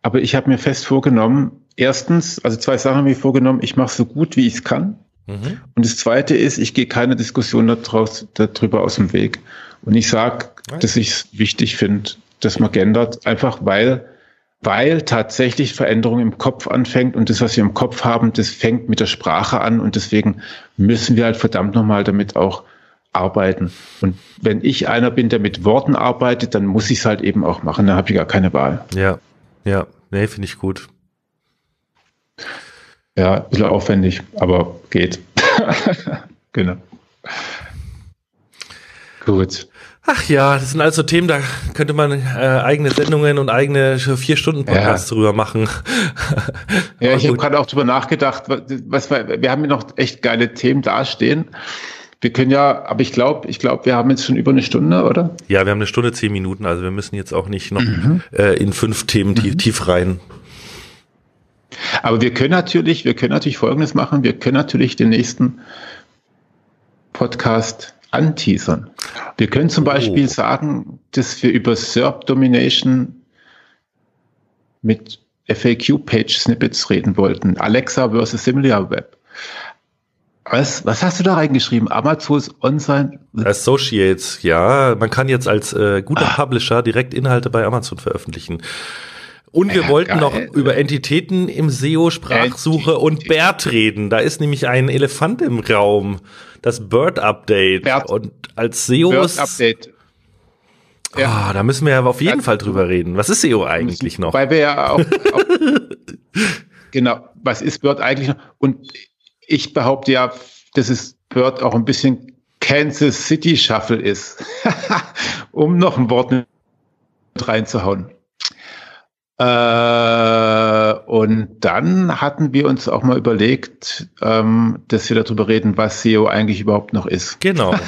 Aber ich habe mir fest vorgenommen, erstens, also zwei Sachen habe ich vorgenommen, ich mache so gut, wie ich es kann. Mhm. Und das Zweite ist, ich gehe keine Diskussion daraus, darüber aus dem Weg. Und ich sage, dass ich es wichtig finde, dass man gendert, einfach weil, weil tatsächlich Veränderung im Kopf anfängt und das, was wir im Kopf haben, das fängt mit der Sprache an und deswegen müssen wir halt verdammt nochmal damit auch arbeiten. Und wenn ich einer bin, der mit Worten arbeitet, dann muss ich es halt eben auch machen. Da habe ich gar keine Wahl. Ja, ja, nee, finde ich gut. Ja, ein bisschen aufwendig, aber geht. genau. Gut. Ach ja, das sind also Themen, da könnte man äh, eigene Sendungen und eigene vier Stunden Podcasts ja. drüber machen. ja, ich habe gerade auch drüber nachgedacht, was, was wir haben ja noch echt geile Themen dastehen. Wir können ja, aber ich glaube, ich glaube, wir haben jetzt schon über eine Stunde, oder? Ja, wir haben eine Stunde, zehn Minuten, also wir müssen jetzt auch nicht noch mhm. äh, in fünf Themen tief, mhm. tief rein. Aber wir können natürlich, wir können natürlich Folgendes machen. Wir können natürlich den nächsten Podcast anteasern. Wir können zum oh. Beispiel sagen, dass wir über SERP Domination mit FAQ-Page-Snippets reden wollten. Alexa versus SimilarWeb. Was, was hast du da reingeschrieben? Amazon's On-Sign? Associates, ja. Man kann jetzt als äh, guter ah. Publisher direkt Inhalte bei Amazon veröffentlichen. Und wir ja, wollten geil. noch über Entitäten im SEO, Sprachsuche und BERT reden. Da ist nämlich ein Elefant im Raum. Das Bird Update. Bert. Und als SEOs. Bird Update. Ja. Oh, da müssen wir ja auf jeden ja. Fall drüber reden. Was ist SEO eigentlich noch? Weil wir ja auch, auch genau, was ist Bird eigentlich noch? Und ich behaupte ja, dass es Bird auch ein bisschen Kansas City Shuffle ist, um noch ein Wort mit reinzuhauen. Äh, und dann hatten wir uns auch mal überlegt, ähm, dass wir darüber reden, was SEO eigentlich überhaupt noch ist. Genau.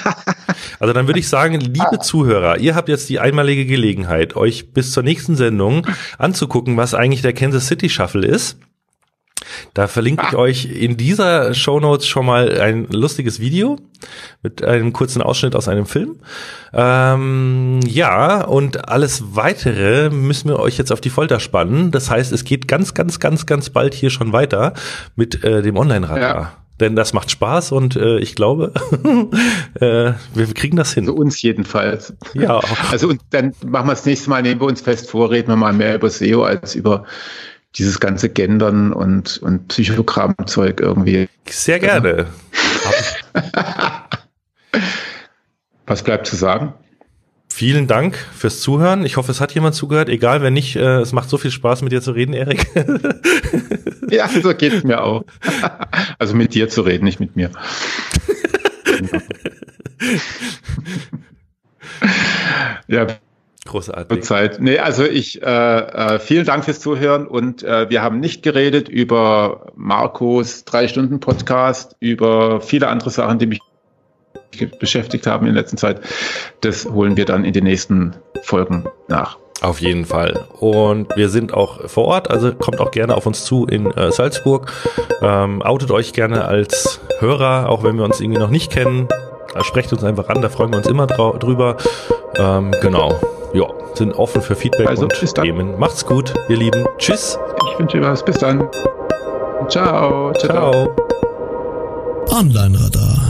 Also dann würde ich sagen, liebe Zuhörer, ihr habt jetzt die einmalige Gelegenheit, euch bis zur nächsten Sendung anzugucken, was eigentlich der Kansas City Shuffle ist. Da verlinke ich ah. euch in dieser Show Notes schon mal ein lustiges Video mit einem kurzen Ausschnitt aus einem Film. Ähm, ja, und alles weitere müssen wir euch jetzt auf die Folter spannen. Das heißt, es geht ganz, ganz, ganz, ganz bald hier schon weiter mit äh, dem Online-Radar. Ja. denn das macht Spaß und äh, ich glaube, äh, wir kriegen das hin. Für uns jedenfalls. Ja. Also und dann machen wir das nächste Mal, nehmen wir uns fest vor, reden wir mal mehr über SEO als über dieses ganze Gendern und, und Psychogrammzeug irgendwie. Sehr gerne. Was bleibt zu sagen? Vielen Dank fürs Zuhören. Ich hoffe, es hat jemand zugehört. Egal, wenn nicht, äh, es macht so viel Spaß, mit dir zu reden, Erik. ja, so geht es mir auch. Also mit dir zu reden, nicht mit mir. ja. Großartig. Zeit. Nee, also ich, äh, äh, vielen Dank fürs Zuhören und äh, wir haben nicht geredet über Marcos Drei-Stunden-Podcast, über viele andere Sachen, die mich beschäftigt haben in letzter Zeit. Das holen wir dann in den nächsten Folgen nach. Auf jeden Fall. Und wir sind auch vor Ort, also kommt auch gerne auf uns zu in äh, Salzburg. Ähm, outet euch gerne als Hörer, auch wenn wir uns irgendwie noch nicht kennen. Sprecht uns einfach an, da freuen wir uns immer drüber. Ähm, genau. Ja, sind offen für Feedback also, und Themen. Macht's gut, ihr Lieben. Tschüss. Ich wünsche dir was. Bis dann. Ciao. Ciao. ciao. Online Radar